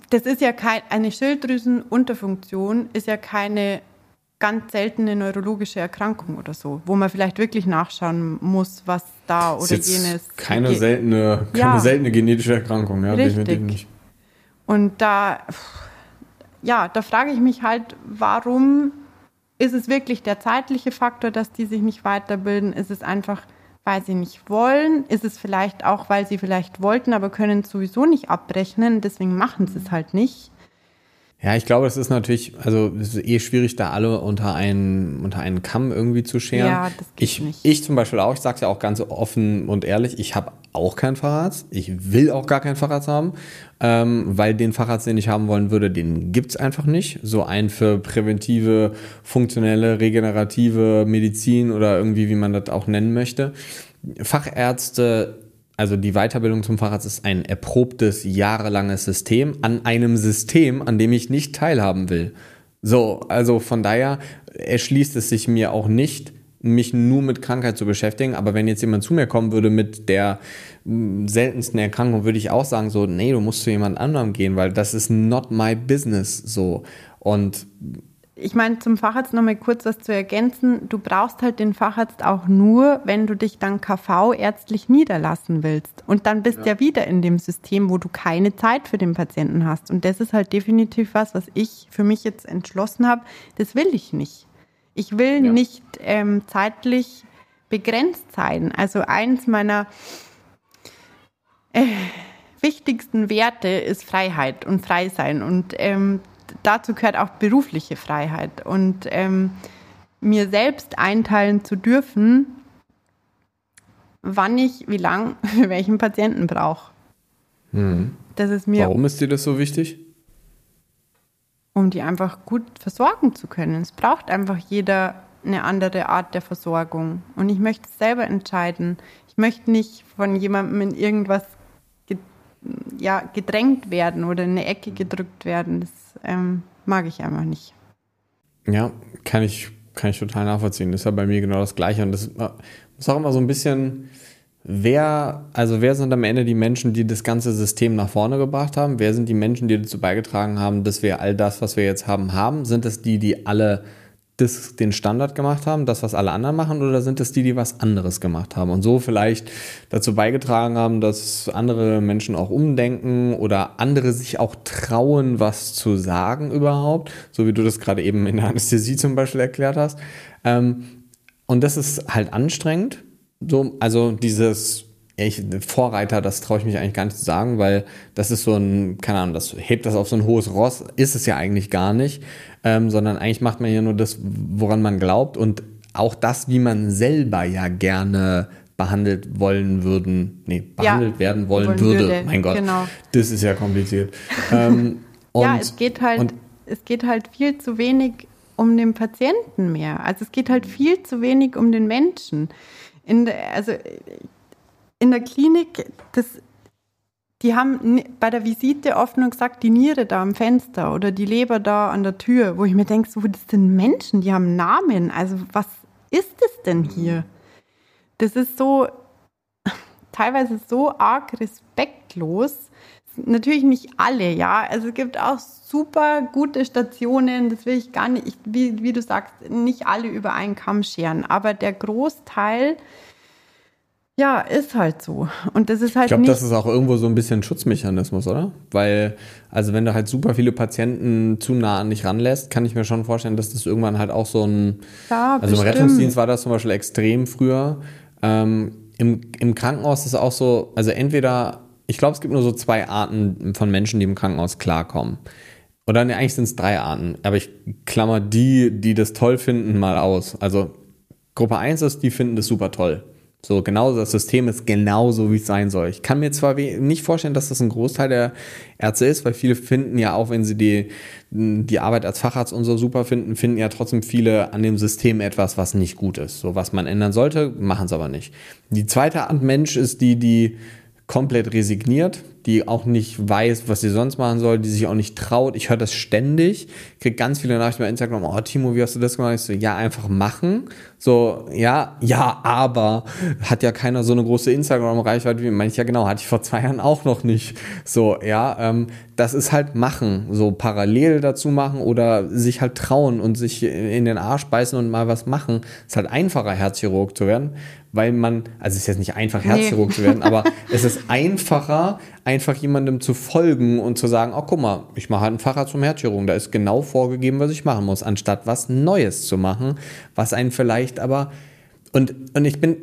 das ist ja kein, eine Schilddrüsenunterfunktion ist ja keine ganz seltene neurologische Erkrankung oder so, wo man vielleicht wirklich nachschauen muss, was da oder ist jenes. Keine seltene, keine ja. seltene genetische Erkrankung, ja, Richtig. definitiv nicht. Und da, ja, da frage ich mich halt, warum ist es wirklich der zeitliche Faktor, dass die sich nicht weiterbilden? Ist es einfach, weil sie nicht wollen? Ist es vielleicht auch, weil sie vielleicht wollten, aber können sowieso nicht abrechnen? Deswegen machen sie es halt nicht. Ja, ich glaube, es ist natürlich, also es ist eh schwierig, da alle unter einen, unter einen Kamm irgendwie zu scheren. Ja, das geht ich, nicht. Ich zum Beispiel auch, ich sage es ja auch ganz offen und ehrlich, ich habe auch keinen Facharzt. Ich will auch gar keinen Facharzt haben, ähm, weil den Facharzt, den ich haben wollen würde, den gibt's einfach nicht. So ein für präventive, funktionelle, regenerative Medizin oder irgendwie, wie man das auch nennen möchte. Fachärzte also die Weiterbildung zum Facharzt ist ein erprobtes, jahrelanges System an einem System, an dem ich nicht teilhaben will. So, also von daher erschließt es sich mir auch nicht, mich nur mit Krankheit zu beschäftigen. Aber wenn jetzt jemand zu mir kommen würde mit der mm, seltensten Erkrankung, würde ich auch sagen so, nee, du musst zu jemand anderem gehen, weil das ist not my business so. Und ich meine, zum Facharzt nochmal kurz was zu ergänzen. Du brauchst halt den Facharzt auch nur, wenn du dich dann KV ärztlich niederlassen willst. Und dann bist ja. ja wieder in dem System, wo du keine Zeit für den Patienten hast. Und das ist halt definitiv was, was ich für mich jetzt entschlossen habe. Das will ich nicht. Ich will ja. nicht ähm, zeitlich begrenzt sein. Also eins meiner äh, wichtigsten Werte ist Freiheit und Freisein. Und ähm, dazu gehört auch berufliche Freiheit. Und ähm, mir selbst einteilen zu dürfen, wann ich wie lang für welchen Patienten brauche. Hm. Das ist mir. Warum ist dir das so wichtig? Um die einfach gut versorgen zu können. Es braucht einfach jeder eine andere Art der Versorgung. Und ich möchte es selber entscheiden. Ich möchte nicht von jemandem in irgendwas ja, gedrängt werden oder in eine Ecke gedrückt werden. Das ähm, mag ich einfach nicht. Ja, kann ich, kann ich total nachvollziehen. Das ist ja bei mir genau das Gleiche. Und das ist auch immer so ein bisschen, wer, also wer sind am Ende die Menschen, die das ganze System nach vorne gebracht haben? Wer sind die Menschen, die dazu beigetragen haben, dass wir all das, was wir jetzt haben, haben? Sind es die, die alle das, den Standard gemacht haben, das, was alle anderen machen, oder sind es die, die was anderes gemacht haben und so vielleicht dazu beigetragen haben, dass andere Menschen auch umdenken oder andere sich auch trauen, was zu sagen überhaupt, so wie du das gerade eben in der Anästhesie zum Beispiel erklärt hast. Ähm, und das ist halt anstrengend. So, also dieses ich, Vorreiter, das traue ich mich eigentlich gar nicht zu sagen, weil das ist so ein, keine Ahnung, das hebt das auf so ein hohes Ross, ist es ja eigentlich gar nicht, ähm, sondern eigentlich macht man ja nur das, woran man glaubt und auch das, wie man selber ja gerne behandelt wollen würden, nee, behandelt ja, werden wollen, wollen würde. würde. Mein Gott, genau. das ist ja kompliziert. ähm, ja, es geht halt, es geht halt viel zu wenig um den Patienten mehr. Also es geht halt viel zu wenig um den Menschen. In also in der Klinik, das, die haben bei der Visite oft nur gesagt, die Niere da am Fenster oder die Leber da an der Tür, wo ich mir denke, so, das sind Menschen, die haben Namen. Also was ist es denn hier? Das ist so teilweise so arg respektlos. Natürlich nicht alle, ja. Also es gibt auch super gute Stationen, das will ich gar nicht, wie, wie du sagst, nicht alle über einen Kamm scheren, aber der Großteil ja, ist halt so. Und das ist halt. Ich glaube, das ist auch irgendwo so ein bisschen Schutzmechanismus, oder? Weil, also wenn du halt super viele Patienten zu nah an dich ranlässt, kann ich mir schon vorstellen, dass das irgendwann halt auch so ein. Ja, also bestimmt. im Rettungsdienst war das zum Beispiel extrem früher. Ähm, im, Im Krankenhaus ist es auch so, also entweder, ich glaube, es gibt nur so zwei Arten von Menschen, die im Krankenhaus klarkommen. Oder nee, eigentlich sind es drei Arten. Aber ich klammer die, die das toll finden, mal aus. Also Gruppe 1 ist, die finden das super toll. So, genau das System ist genauso, wie es sein soll. Ich kann mir zwar nicht vorstellen, dass das ein Großteil der Ärzte ist, weil viele finden ja auch, wenn sie die, die Arbeit als Facharzt und so super finden, finden ja trotzdem viele an dem System etwas, was nicht gut ist. So, was man ändern sollte, machen es aber nicht. Die zweite Art Mensch ist die, die komplett resigniert, die auch nicht weiß, was sie sonst machen soll, die sich auch nicht traut. Ich höre das ständig, kriege ganz viele Nachrichten bei Instagram, oh Timo, wie hast du das gemacht? Ich so, ja, einfach machen. So, ja, ja, aber hat ja keiner so eine große Instagram-Reichweite wie meine ich ja genau, hatte ich vor zwei Jahren auch noch nicht. So, ja, ähm, das ist halt machen, so parallel dazu machen oder sich halt trauen und sich in den Arsch beißen und mal was machen. Ist halt einfacher, Herzchirurg zu werden, weil man, also es ist jetzt nicht einfach, Herzchirurg nee. zu werden, aber es ist einfacher, einfach jemandem zu folgen und zu sagen, oh guck mal, ich mache halt einen Facharzt zum Herzchirurgen, da ist genau vorgegeben, was ich machen muss, anstatt was Neues zu machen, was einen vielleicht aber und, und ich bin,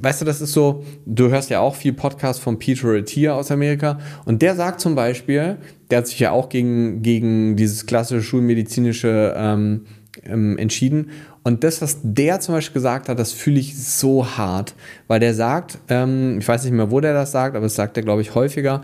weißt du, das ist so, du hörst ja auch viel Podcast von Peter Attia aus Amerika und der sagt zum Beispiel, der hat sich ja auch gegen, gegen dieses klassische schulmedizinische ähm, ähm, entschieden. Und das, was der zum Beispiel gesagt hat, das fühle ich so hart, weil der sagt, ähm, ich weiß nicht mehr, wo der das sagt, aber das sagt er, glaube ich, häufiger,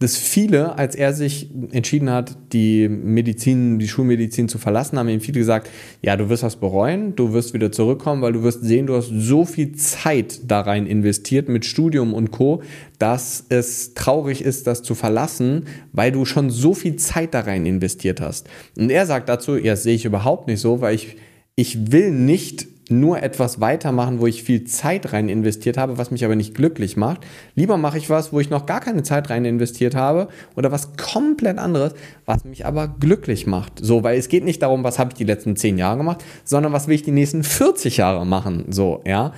dass viele, als er sich entschieden hat, die Medizin, die Schulmedizin zu verlassen, haben ihm viele gesagt, ja, du wirst was bereuen, du wirst wieder zurückkommen, weil du wirst sehen, du hast so viel Zeit da rein investiert mit Studium und Co., dass es traurig ist, das zu verlassen, weil du schon so viel Zeit da rein investiert hast. Und er sagt dazu, ja, das sehe ich überhaupt nicht so, weil ich ich will nicht nur etwas weitermachen, wo ich viel Zeit rein investiert habe, was mich aber nicht glücklich macht. Lieber mache ich was, wo ich noch gar keine Zeit rein investiert habe oder was komplett anderes, was mich aber glücklich macht. So, weil es geht nicht darum, was habe ich die letzten zehn Jahre gemacht, sondern was will ich die nächsten 40 Jahre machen. So, ja.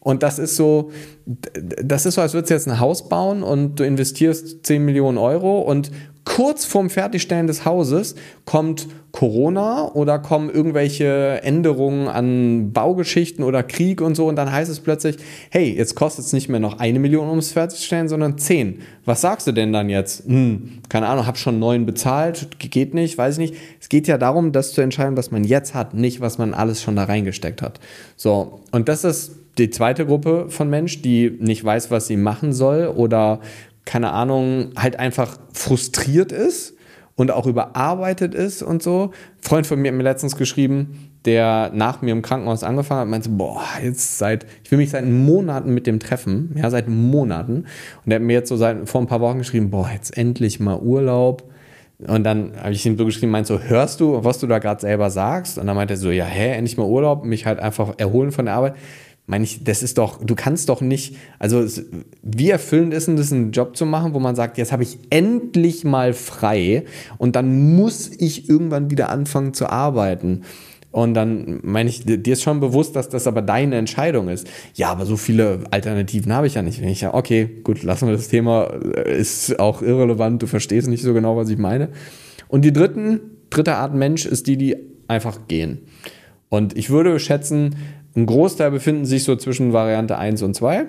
Und das ist so, das ist so, als würdest du jetzt ein Haus bauen und du investierst 10 Millionen Euro und kurz vorm Fertigstellen des Hauses kommt Corona oder kommen irgendwelche Änderungen an Baugeschichten oder Krieg und so und dann heißt es plötzlich, hey, jetzt kostet es nicht mehr noch eine Million, um es fertigzustellen, sondern zehn. Was sagst du denn dann jetzt? Hm, keine Ahnung, hab schon neun bezahlt, geht nicht, weiß ich nicht. Es geht ja darum, das zu entscheiden, was man jetzt hat, nicht was man alles schon da reingesteckt hat. So, und das ist die zweite Gruppe von Mensch, die nicht weiß, was sie machen soll oder keine Ahnung, halt einfach frustriert ist und auch überarbeitet ist und so. Ein Freund von mir hat mir letztens geschrieben, der nach mir im Krankenhaus angefangen hat, meinte, boah, jetzt seit, ich will mich seit Monaten mit dem treffen, ja, seit Monaten. Und er hat mir jetzt so seit, vor ein paar Wochen geschrieben, boah, jetzt endlich mal Urlaub. Und dann habe ich ihm so geschrieben, meinst du, hörst du, was du da gerade selber sagst? Und dann meinte er so, ja, hä, endlich mal Urlaub, mich halt einfach erholen von der Arbeit meine ich, das ist doch, du kannst doch nicht, also wie erfüllend ist denn das, einen Job zu machen, wo man sagt, jetzt habe ich endlich mal frei und dann muss ich irgendwann wieder anfangen zu arbeiten. Und dann meine ich, dir ist schon bewusst, dass das aber deine Entscheidung ist. Ja, aber so viele Alternativen habe ich ja nicht. Ich ja, okay, gut, lassen wir das Thema, äh, ist auch irrelevant, du verstehst nicht so genau, was ich meine. Und die dritten, dritte Art Mensch ist die, die einfach gehen. Und ich würde schätzen, ein Großteil befinden sich so zwischen Variante 1 und 2.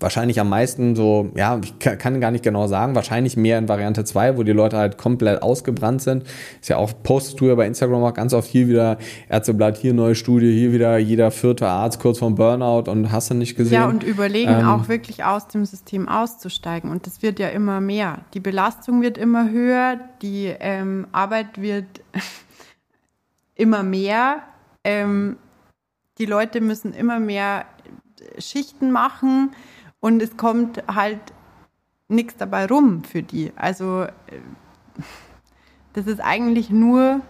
Wahrscheinlich am meisten so, ja, ich kann gar nicht genau sagen, wahrscheinlich mehr in Variante 2, wo die Leute halt komplett ausgebrannt sind. Ist ja auch, postest du ja bei Instagram auch ganz oft hier wieder Ärzteblatt, hier neue Studie, hier wieder jeder vierte Arzt kurz vom Burnout und hast du nicht gesehen. Ja, und überlegen ähm, auch wirklich aus dem System auszusteigen. Und das wird ja immer mehr. Die Belastung wird immer höher, die ähm, Arbeit wird immer mehr. Ähm, die Leute müssen immer mehr Schichten machen und es kommt halt nichts dabei rum für die. Also äh, das ist eigentlich nur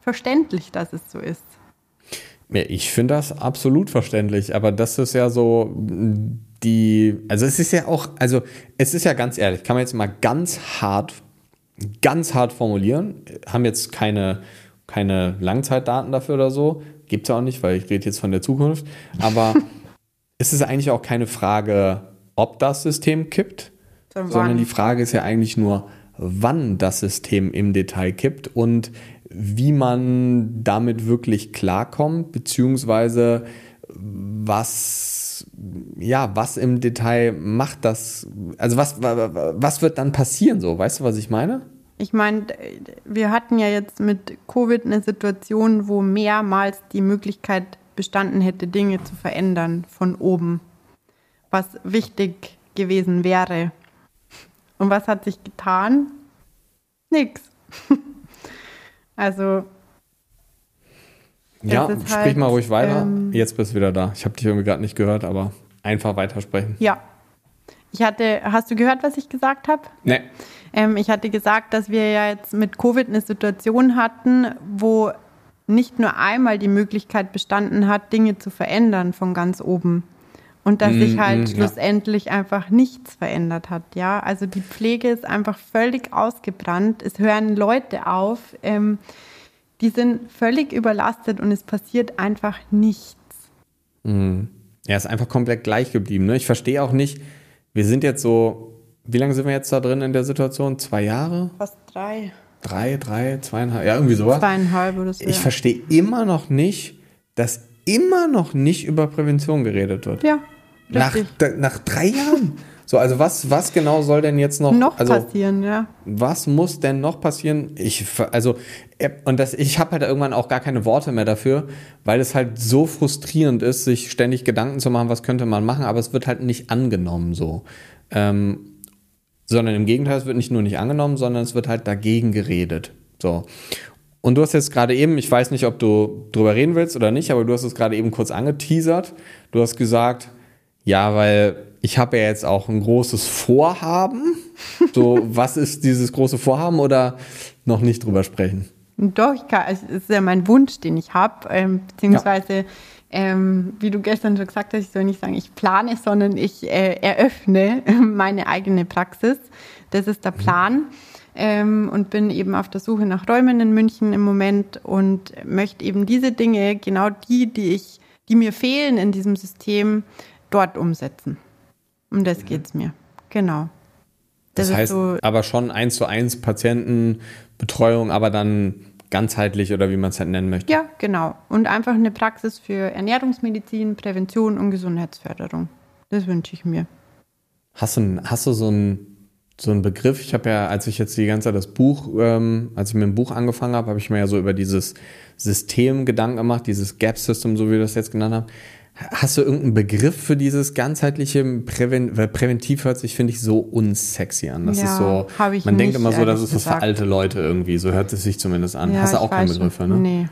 verständlich, dass es so ist. Ich finde das absolut verständlich, aber das ist ja so die, also es ist ja auch, also es ist ja ganz ehrlich, kann man jetzt mal ganz hart, ganz hart formulieren, haben jetzt keine, keine Langzeitdaten dafür oder so, Gibt es auch nicht, weil ich rede jetzt von der Zukunft. Aber es ist eigentlich auch keine Frage, ob das System kippt, sondern, sondern die Frage ist ja eigentlich nur, wann das System im Detail kippt und wie man damit wirklich klarkommt, beziehungsweise was, ja, was im Detail macht das, also was, was wird dann passieren so, weißt du, was ich meine? Ich meine, wir hatten ja jetzt mit Covid eine Situation, wo mehrmals die Möglichkeit bestanden hätte, Dinge zu verändern von oben, was wichtig gewesen wäre. Und was hat sich getan? Nix. also. Ja, sprich halt, mal ruhig weiter. Ähm, Jetzt bist du wieder da. Ich habe dich irgendwie gerade nicht gehört, aber einfach weitersprechen. Ja. Ich hatte, hast du gehört, was ich gesagt habe? Nee. Ähm, ich hatte gesagt, dass wir ja jetzt mit Covid eine Situation hatten, wo nicht nur einmal die Möglichkeit bestanden hat, Dinge zu verändern von ganz oben. Und dass mm, sich halt mm, schlussendlich ja. einfach nichts verändert hat, ja. Also die Pflege ist einfach völlig ausgebrannt. Es hören Leute auf, ähm, die sind völlig überlastet und es passiert einfach nichts. Mm. Er ist einfach komplett gleich geblieben. Ne? Ich verstehe auch nicht, wir sind jetzt so wie lange sind wir jetzt da drin in der Situation? Zwei Jahre? Fast drei. Drei, drei, zweieinhalb, ja, irgendwie sowas. Zweieinhalb oder so. Ich verstehe immer noch nicht, dass immer noch nicht über Prävention geredet wird. Ja. Nach, nach drei Jahren. So, also was, was genau soll denn jetzt noch, noch also, passieren, ja? Was muss denn noch passieren? Ich, also, äh, und das, ich habe halt irgendwann auch gar keine Worte mehr dafür, weil es halt so frustrierend ist, sich ständig Gedanken zu machen, was könnte man machen, aber es wird halt nicht angenommen so. Ähm, sondern im Gegenteil, es wird nicht nur nicht angenommen, sondern es wird halt dagegen geredet. So. Und du hast jetzt gerade eben, ich weiß nicht, ob du drüber reden willst oder nicht, aber du hast es gerade eben kurz angeteasert. Du hast gesagt, ja, weil ich habe ja jetzt auch ein großes Vorhaben. So, was ist dieses große Vorhaben oder noch nicht drüber sprechen? Doch, ich kann, es ist ja mein Wunsch, den ich habe, ähm, beziehungsweise ja. Ähm, wie du gestern schon gesagt hast, ich soll nicht sagen, ich plane, sondern ich äh, eröffne meine eigene Praxis. Das ist der mhm. Plan. Ähm, und bin eben auf der Suche nach Räumen in München im Moment und möchte eben diese Dinge, genau die, die ich, die mir fehlen in diesem System, dort umsetzen. Um das mhm. geht es mir. Genau. Das, das heißt so aber schon eins zu eins Patientenbetreuung, aber dann ganzheitlich oder wie man es halt nennen möchte. Ja, genau. Und einfach eine Praxis für Ernährungsmedizin, Prävention und Gesundheitsförderung. Das wünsche ich mir. Hast du, hast du so einen so ein Begriff. Ich habe ja, als ich jetzt die ganze Zeit das Buch, ähm, als ich mit dem Buch angefangen habe, habe ich mir ja so über dieses System Gedanken gemacht, dieses Gap System, so wie wir das jetzt genannt haben. Hast du irgendeinen Begriff für dieses ganzheitliche Präven weil Präventiv hört sich, finde ich, so unsexy an. Das ja, ist so, man denkt immer so, das ist was für alte Leute irgendwie. So hört es sich zumindest an. Ja, Hast du auch keinen Begriff für, ne? Nee.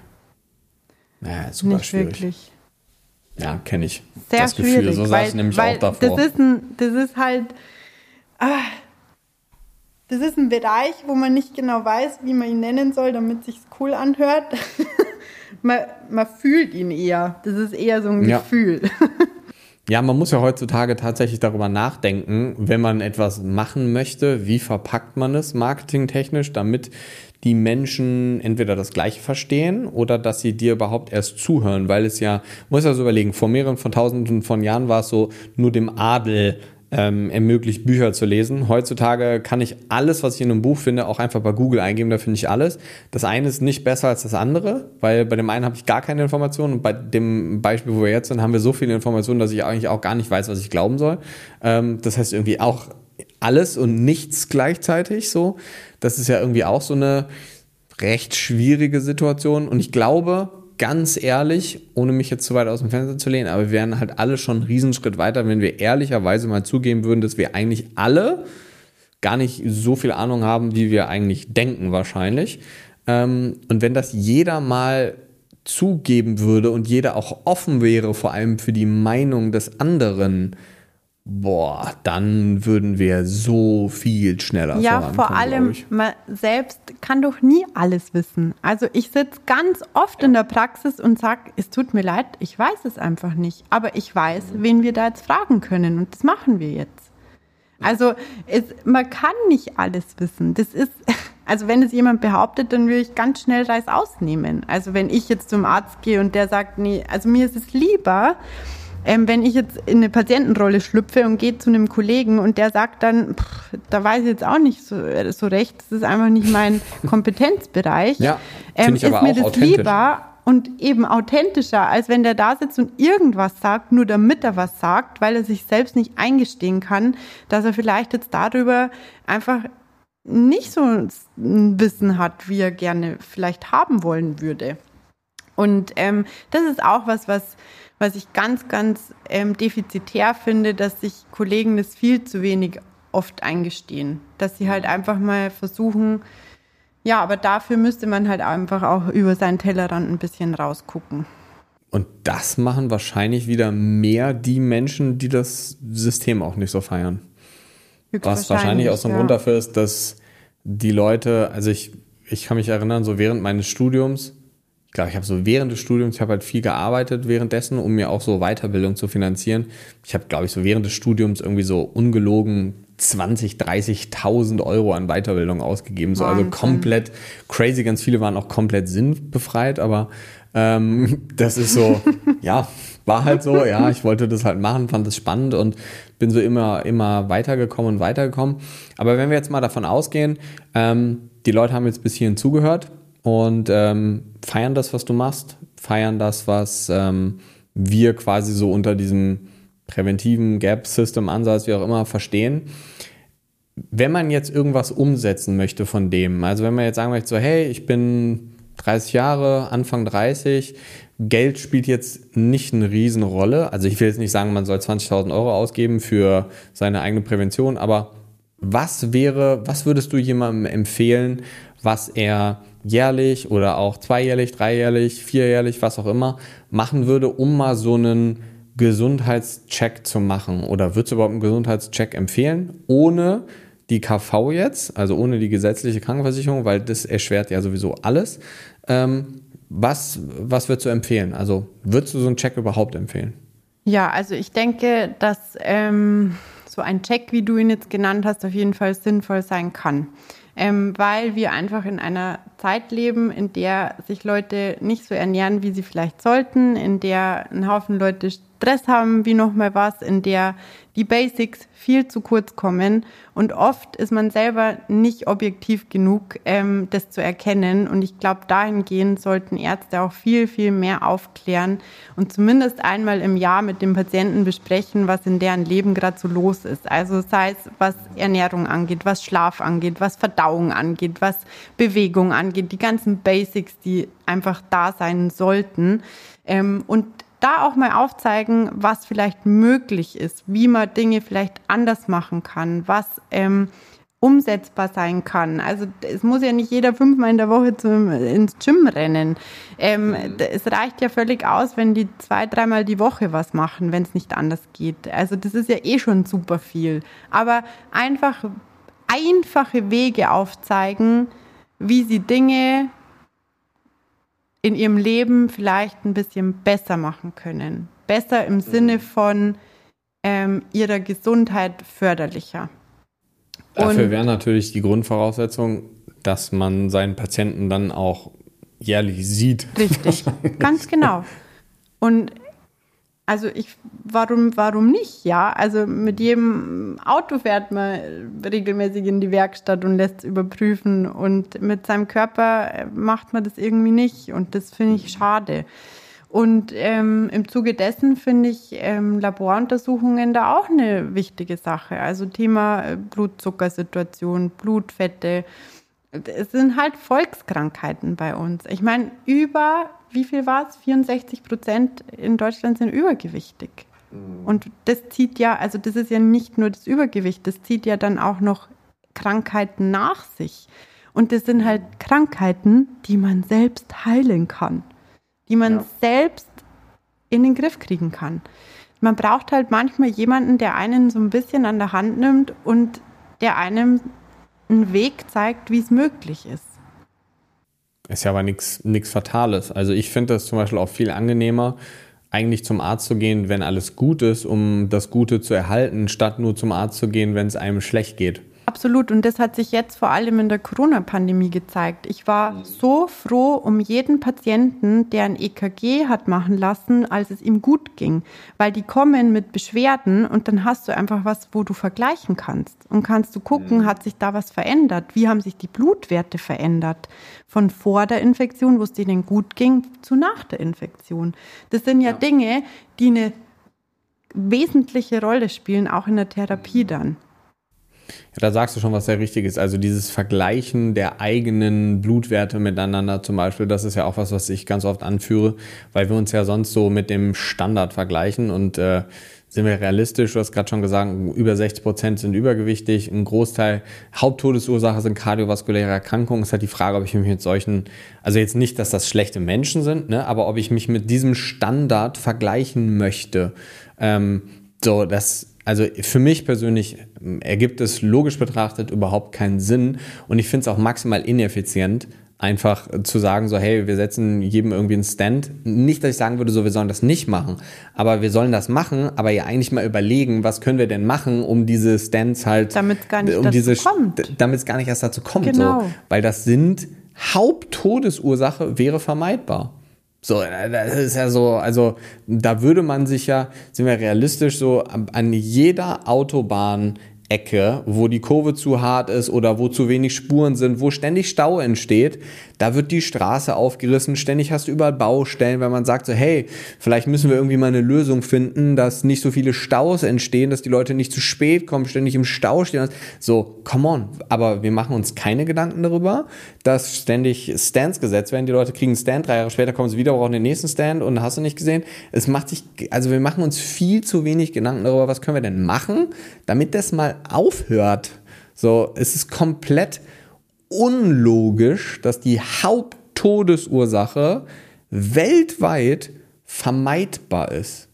Naja, super nicht schwierig. Wirklich. Ja, kenne ich. Sehr das Gefühl, schwierig, so saß ich nämlich auch davor. Das ist, ein, das ist halt, ah, das ist ein Bereich, wo man nicht genau weiß, wie man ihn nennen soll, damit sich cool anhört. man, man fühlt ihn eher. Das ist eher so ein ja. Gefühl. Ja, man muss ja heutzutage tatsächlich darüber nachdenken, wenn man etwas machen möchte, wie verpackt man es marketingtechnisch, damit die Menschen entweder das Gleiche verstehen oder dass sie dir überhaupt erst zuhören, weil es ja, muss ja so überlegen, vor mehreren von tausenden von Jahren war es so, nur dem Adel ähm, ermöglicht, Bücher zu lesen. Heutzutage kann ich alles, was ich in einem Buch finde, auch einfach bei Google eingeben, da finde ich alles. Das eine ist nicht besser als das andere, weil bei dem einen habe ich gar keine Informationen und bei dem Beispiel, wo wir jetzt sind, haben wir so viele Informationen, dass ich eigentlich auch gar nicht weiß, was ich glauben soll. Ähm, das heißt irgendwie auch alles und nichts gleichzeitig so. Das ist ja irgendwie auch so eine recht schwierige Situation und ich glaube, ganz ehrlich, ohne mich jetzt zu weit aus dem Fenster zu lehnen, aber wir wären halt alle schon einen Riesenschritt weiter, wenn wir ehrlicherweise mal zugeben würden, dass wir eigentlich alle gar nicht so viel Ahnung haben, wie wir eigentlich denken wahrscheinlich. Ähm, und wenn das jeder mal zugeben würde und jeder auch offen wäre, vor allem für die Meinung des anderen, boah, dann würden wir so viel schneller Ja, vor allem, man selbst kann doch nie alles wissen. Also ich sitze ganz oft in der Praxis und sage, es tut mir leid, ich weiß es einfach nicht. Aber ich weiß, wen wir da jetzt fragen können und das machen wir jetzt. Also es, man kann nicht alles wissen. Das ist, also wenn es jemand behauptet, dann würde ich ganz schnell Reis ausnehmen. Also wenn ich jetzt zum Arzt gehe und der sagt, nee, also mir ist es lieber, ähm, wenn ich jetzt in eine Patientenrolle schlüpfe und gehe zu einem Kollegen und der sagt dann, pff, da weiß ich jetzt auch nicht so, äh, so recht, das ist einfach nicht mein Kompetenzbereich, ja, ähm, ist mir das lieber und eben authentischer, als wenn der da sitzt und irgendwas sagt, nur damit er was sagt, weil er sich selbst nicht eingestehen kann, dass er vielleicht jetzt darüber einfach nicht so ein Wissen hat, wie er gerne vielleicht haben wollen würde. Und ähm, das ist auch was, was was ich ganz, ganz ähm, defizitär finde, dass sich Kollegen das viel zu wenig oft eingestehen. Dass sie halt einfach mal versuchen, ja, aber dafür müsste man halt einfach auch über seinen Tellerrand ein bisschen rausgucken. Und das machen wahrscheinlich wieder mehr die Menschen, die das System auch nicht so feiern. Was wahrscheinlich auch so ein ja. Grund dafür ist, dass die Leute, also ich, ich kann mich erinnern, so während meines Studiums, glaube, ich habe so während des Studiums, ich habe halt viel gearbeitet währenddessen, um mir auch so Weiterbildung zu finanzieren. Ich habe, glaube ich, so während des Studiums irgendwie so ungelogen 20, 30.000 Euro an Weiterbildung ausgegeben. So, also komplett crazy. Ganz viele waren auch komplett sinnbefreit, aber ähm, das ist so, ja, war halt so. Ja, ich wollte das halt machen, fand es spannend und bin so immer, immer weitergekommen und weitergekommen. Aber wenn wir jetzt mal davon ausgehen, ähm, die Leute haben jetzt bis hierhin zugehört, und ähm, feiern das, was du machst, feiern das, was ähm, wir quasi so unter diesem präventiven Gap-System-Ansatz, wie auch immer, verstehen. Wenn man jetzt irgendwas umsetzen möchte von dem, also wenn man jetzt sagen möchte, so, hey, ich bin 30 Jahre, Anfang 30, Geld spielt jetzt nicht eine Riesenrolle. Also ich will jetzt nicht sagen, man soll 20.000 Euro ausgeben für seine eigene Prävention, aber was wäre, was würdest du jemandem empfehlen, was er jährlich oder auch zweijährlich, dreijährlich, vierjährlich, was auch immer, machen würde, um mal so einen Gesundheitscheck zu machen? Oder würdest du überhaupt einen Gesundheitscheck empfehlen, ohne die KV jetzt, also ohne die gesetzliche Krankenversicherung, weil das erschwert ja sowieso alles. Ähm, was, was würdest du empfehlen? Also würdest du so einen Check überhaupt empfehlen? Ja, also ich denke, dass ähm, so ein Check, wie du ihn jetzt genannt hast, auf jeden Fall sinnvoll sein kann ähm, weil wir einfach in einer Zeit leben, in der sich Leute nicht so ernähren, wie sie vielleicht sollten, in der ein Haufen Leute Stress haben, wie nochmal was, in der die Basics viel zu kurz kommen. Und oft ist man selber nicht objektiv genug, ähm, das zu erkennen. Und ich glaube, dahingehend sollten Ärzte auch viel, viel mehr aufklären und zumindest einmal im Jahr mit dem Patienten besprechen, was in deren Leben gerade so los ist. Also sei es, was Ernährung angeht, was Schlaf angeht, was Verdauung angeht, was Bewegung angeht, die ganzen Basics, die einfach da sein sollten. Ähm, und da auch mal aufzeigen, was vielleicht möglich ist, wie man Dinge vielleicht anders machen kann, was ähm, umsetzbar sein kann. Also es muss ja nicht jeder fünfmal in der Woche zum, ins Gym rennen. Ähm, mhm. es reicht ja völlig aus, wenn die zwei, dreimal die Woche was machen, wenn es nicht anders geht. Also das ist ja eh schon super viel. Aber einfach einfache Wege aufzeigen, wie sie Dinge in ihrem Leben vielleicht ein bisschen besser machen können. Besser im Sinne von ähm, ihrer Gesundheit förderlicher. Dafür wäre natürlich die Grundvoraussetzung, dass man seinen Patienten dann auch jährlich sieht. Richtig, ganz genau. Und also ich, warum, warum nicht? Ja, also mit jedem Auto fährt man regelmäßig in die Werkstatt und lässt es überprüfen und mit seinem Körper macht man das irgendwie nicht und das finde ich schade. Und ähm, im Zuge dessen finde ich ähm, Laboruntersuchungen da auch eine wichtige Sache. Also Thema äh, Blutzuckersituation, Blutfette. Es sind halt Volkskrankheiten bei uns. Ich meine, über wie viel war es? 64 Prozent in Deutschland sind übergewichtig. Mhm. Und das zieht ja, also das ist ja nicht nur das Übergewicht, das zieht ja dann auch noch Krankheiten nach sich. Und das sind halt Krankheiten, die man selbst heilen kann, die man ja. selbst in den Griff kriegen kann. Man braucht halt manchmal jemanden, der einen so ein bisschen an der Hand nimmt und der einem einen Weg zeigt, wie es möglich ist. Ist ja aber nichts Fatales. Also ich finde das zum Beispiel auch viel angenehmer, eigentlich zum Arzt zu gehen, wenn alles gut ist, um das Gute zu erhalten, statt nur zum Arzt zu gehen, wenn es einem schlecht geht. Absolut. Und das hat sich jetzt vor allem in der Corona-Pandemie gezeigt. Ich war mhm. so froh um jeden Patienten, der ein EKG hat machen lassen, als es ihm gut ging. Weil die kommen mit Beschwerden und dann hast du einfach was, wo du vergleichen kannst. Und kannst du gucken, mhm. hat sich da was verändert? Wie haben sich die Blutwerte verändert? Von vor der Infektion, wo es denen gut ging, zu nach der Infektion. Das sind ja, ja. Dinge, die eine wesentliche Rolle spielen, auch in der Therapie mhm. dann. Ja, da sagst du schon was sehr Richtiges. Also dieses Vergleichen der eigenen Blutwerte miteinander zum Beispiel, das ist ja auch was, was ich ganz oft anführe, weil wir uns ja sonst so mit dem Standard vergleichen und äh, sind wir realistisch, du hast gerade schon gesagt, über 60 Prozent sind übergewichtig, ein Großteil, Haupttodesursache sind kardiovaskuläre Erkrankungen. Es ist halt die Frage, ob ich mich mit solchen, also jetzt nicht, dass das schlechte Menschen sind, ne, aber ob ich mich mit diesem Standard vergleichen möchte. Ähm, so, das also für mich persönlich ergibt es logisch betrachtet überhaupt keinen Sinn und ich finde es auch maximal ineffizient, einfach zu sagen, so, hey, wir setzen jedem irgendwie einen Stand. Nicht, dass ich sagen würde, so, wir sollen das nicht machen, aber wir sollen das machen, aber ja eigentlich mal überlegen, was können wir denn machen, um diese Stands halt, damit gar nicht um dazu diese, kommt. damit es gar nicht erst dazu kommt, genau. so, weil das sind Haupttodesursache wäre vermeidbar. So, das ist ja so, also da würde man sich ja, sind wir realistisch, so an jeder Autobahn Ecke, wo die Kurve zu hart ist oder wo zu wenig Spuren sind, wo ständig Stau entsteht, da wird die Straße aufgerissen, ständig hast du überall Baustellen, weil man sagt so, hey, vielleicht müssen wir irgendwie mal eine Lösung finden, dass nicht so viele Staus entstehen, dass die Leute nicht zu spät kommen, ständig im Stau stehen. So, come on, aber wir machen uns keine Gedanken darüber, dass ständig Stands gesetzt werden, die Leute kriegen einen Stand, drei Jahre später kommen sie wieder, brauchen den nächsten Stand und hast du nicht gesehen. Es macht sich, also wir machen uns viel zu wenig Gedanken darüber, was können wir denn machen, damit das mal aufhört. So, es ist komplett unlogisch, dass die Haupttodesursache weltweit vermeidbar ist.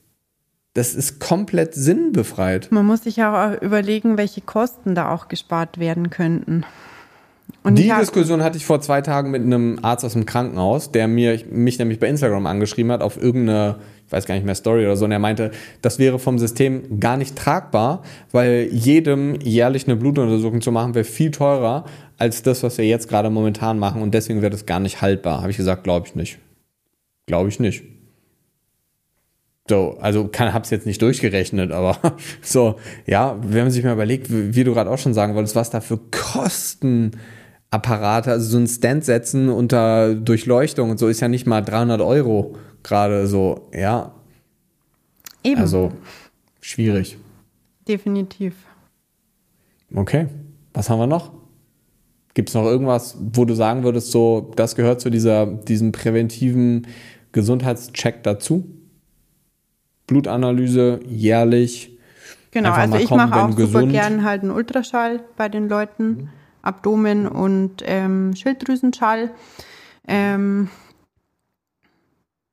das ist komplett sinnbefreit. Man muss sich auch überlegen, welche Kosten da auch gespart werden könnten. Und die Diskussion hatte ich vor zwei Tagen mit einem Arzt aus dem Krankenhaus, der mir, mich nämlich bei Instagram angeschrieben hat, auf irgendeine, weiß gar nicht mehr, Story oder so, und er meinte, das wäre vom System gar nicht tragbar, weil jedem jährlich eine Blutuntersuchung zu machen, wäre viel teurer als das, was wir jetzt gerade momentan machen und deswegen wäre das gar nicht haltbar. Habe ich gesagt, glaube ich nicht. Glaube ich nicht. So, also kann, hab's jetzt nicht durchgerechnet, aber so, ja, wenn man sich mal überlegt, wie, wie du gerade auch schon sagen wolltest, was da für Kostenapparate, also so ein Stand setzen unter Durchleuchtung und so ist ja nicht mal 300 Euro gerade so, ja. Eben. Also, schwierig. Definitiv. Okay, was haben wir noch? Gibt es noch irgendwas, wo du sagen würdest, so, das gehört zu dieser, diesem präventiven Gesundheitscheck dazu? Blutanalyse jährlich. Genau, also ich mache auch gesund. super gern halt einen Ultraschall bei den Leuten, mhm. Abdomen und ähm, Schilddrüsenschall. Ähm,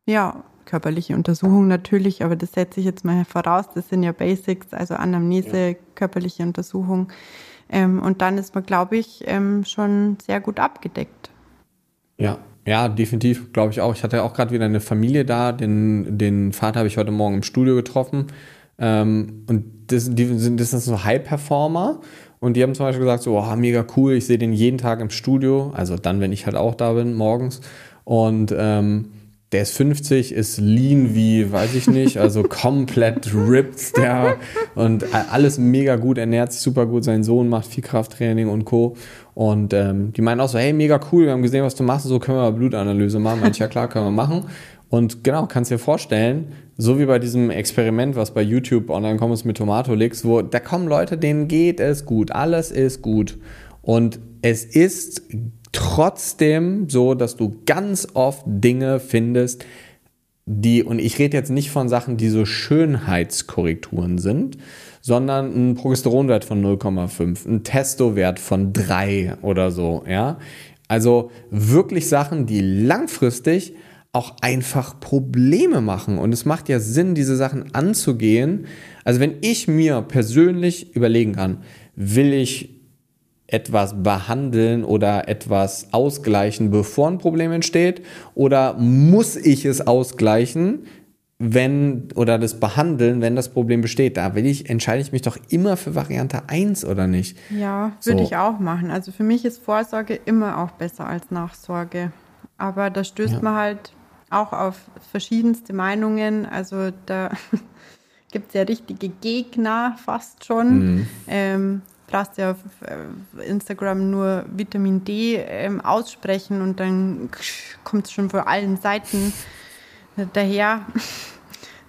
ja, körperliche Untersuchung natürlich, aber das setze ich jetzt mal voraus. Das sind ja Basics, also Anamnese, ja. körperliche Untersuchung. Ähm, und dann ist man, glaube ich, ähm, schon sehr gut abgedeckt. Ja, ja, definitiv, glaube ich auch. Ich hatte auch gerade wieder eine Familie da. Den, den Vater habe ich heute Morgen im Studio getroffen. Ähm, und das, die sind, das sind so High-Performer. Und die haben zum Beispiel gesagt, so, oh, mega cool, ich sehe den jeden Tag im Studio. Also dann, wenn ich halt auch da bin, morgens. Und ähm, der ist 50, ist lean wie, weiß ich nicht, also komplett ripped, der und alles mega gut, ernährt sich super gut, sein Sohn macht viel Krafttraining und Co. Und ähm, die meinen auch so, hey, mega cool, wir haben gesehen, was du machst, so können wir Blutanalyse machen. Meinte ja klar, können wir machen. Und genau, kannst dir vorstellen, so wie bei diesem Experiment, was bei YouTube online kommt mit Tomatolix, wo da kommen Leute, denen geht es gut, alles ist gut. Und es ist trotzdem so, dass du ganz oft Dinge findest, die, und ich rede jetzt nicht von Sachen, die so Schönheitskorrekturen sind, sondern ein Progesteronwert von 0,5, ein Testowert von 3 oder so, ja. Also wirklich Sachen, die langfristig auch einfach Probleme machen. Und es macht ja Sinn, diese Sachen anzugehen. Also wenn ich mir persönlich überlegen kann, will ich etwas behandeln oder etwas ausgleichen, bevor ein Problem entsteht? Oder muss ich es ausgleichen, wenn oder das behandeln, wenn das Problem besteht. Da will ich, entscheide ich mich doch immer für Variante 1 oder nicht. Ja, würde so. ich auch machen. Also für mich ist Vorsorge immer auch besser als Nachsorge. Aber da stößt ja. man halt auch auf verschiedenste Meinungen. Also da gibt es ja richtige Gegner fast schon. Mhm. Ähm, brauchst ja auf äh, Instagram nur Vitamin D ähm, aussprechen und dann kommt es schon von allen Seiten daher.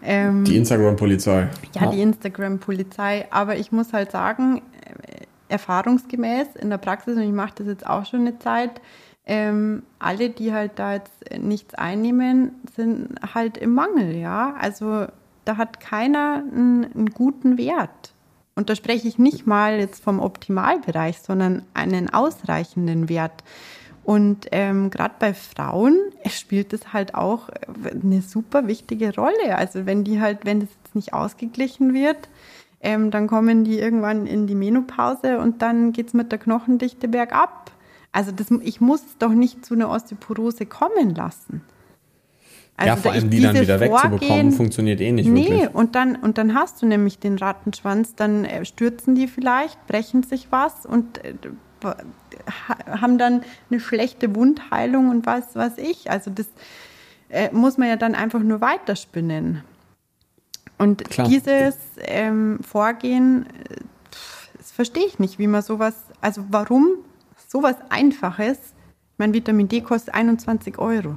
Ähm, die Instagram-Polizei. Ja, die Instagram-Polizei. Aber ich muss halt sagen, äh, erfahrungsgemäß in der Praxis, und ich mache das jetzt auch schon eine Zeit, ähm, alle, die halt da jetzt nichts einnehmen, sind halt im Mangel, ja. Also da hat keiner einen, einen guten Wert. Und da spreche ich nicht mal jetzt vom Optimalbereich, sondern einen ausreichenden Wert. Und ähm, gerade bei Frauen spielt das halt auch eine super wichtige Rolle. Also wenn die halt, wenn das jetzt nicht ausgeglichen wird, ähm, dann kommen die irgendwann in die Menopause und dann geht es mit der Knochendichte bergab. Also das, ich muss es doch nicht zu einer Osteoporose kommen lassen. Also ja, vor allem die dann wieder wegzubekommen, funktioniert eh nicht nee, wirklich. und dann, und dann hast du nämlich den Rattenschwanz, dann äh, stürzen die vielleicht, brechen sich was und äh, haben dann eine schlechte Wundheilung und was weiß ich. Also das äh, muss man ja dann einfach nur weiterspinnen. Und Klar. dieses ähm, Vorgehen, äh, das verstehe ich nicht, wie man sowas, also warum sowas Einfaches, mein Vitamin D kostet 21 Euro.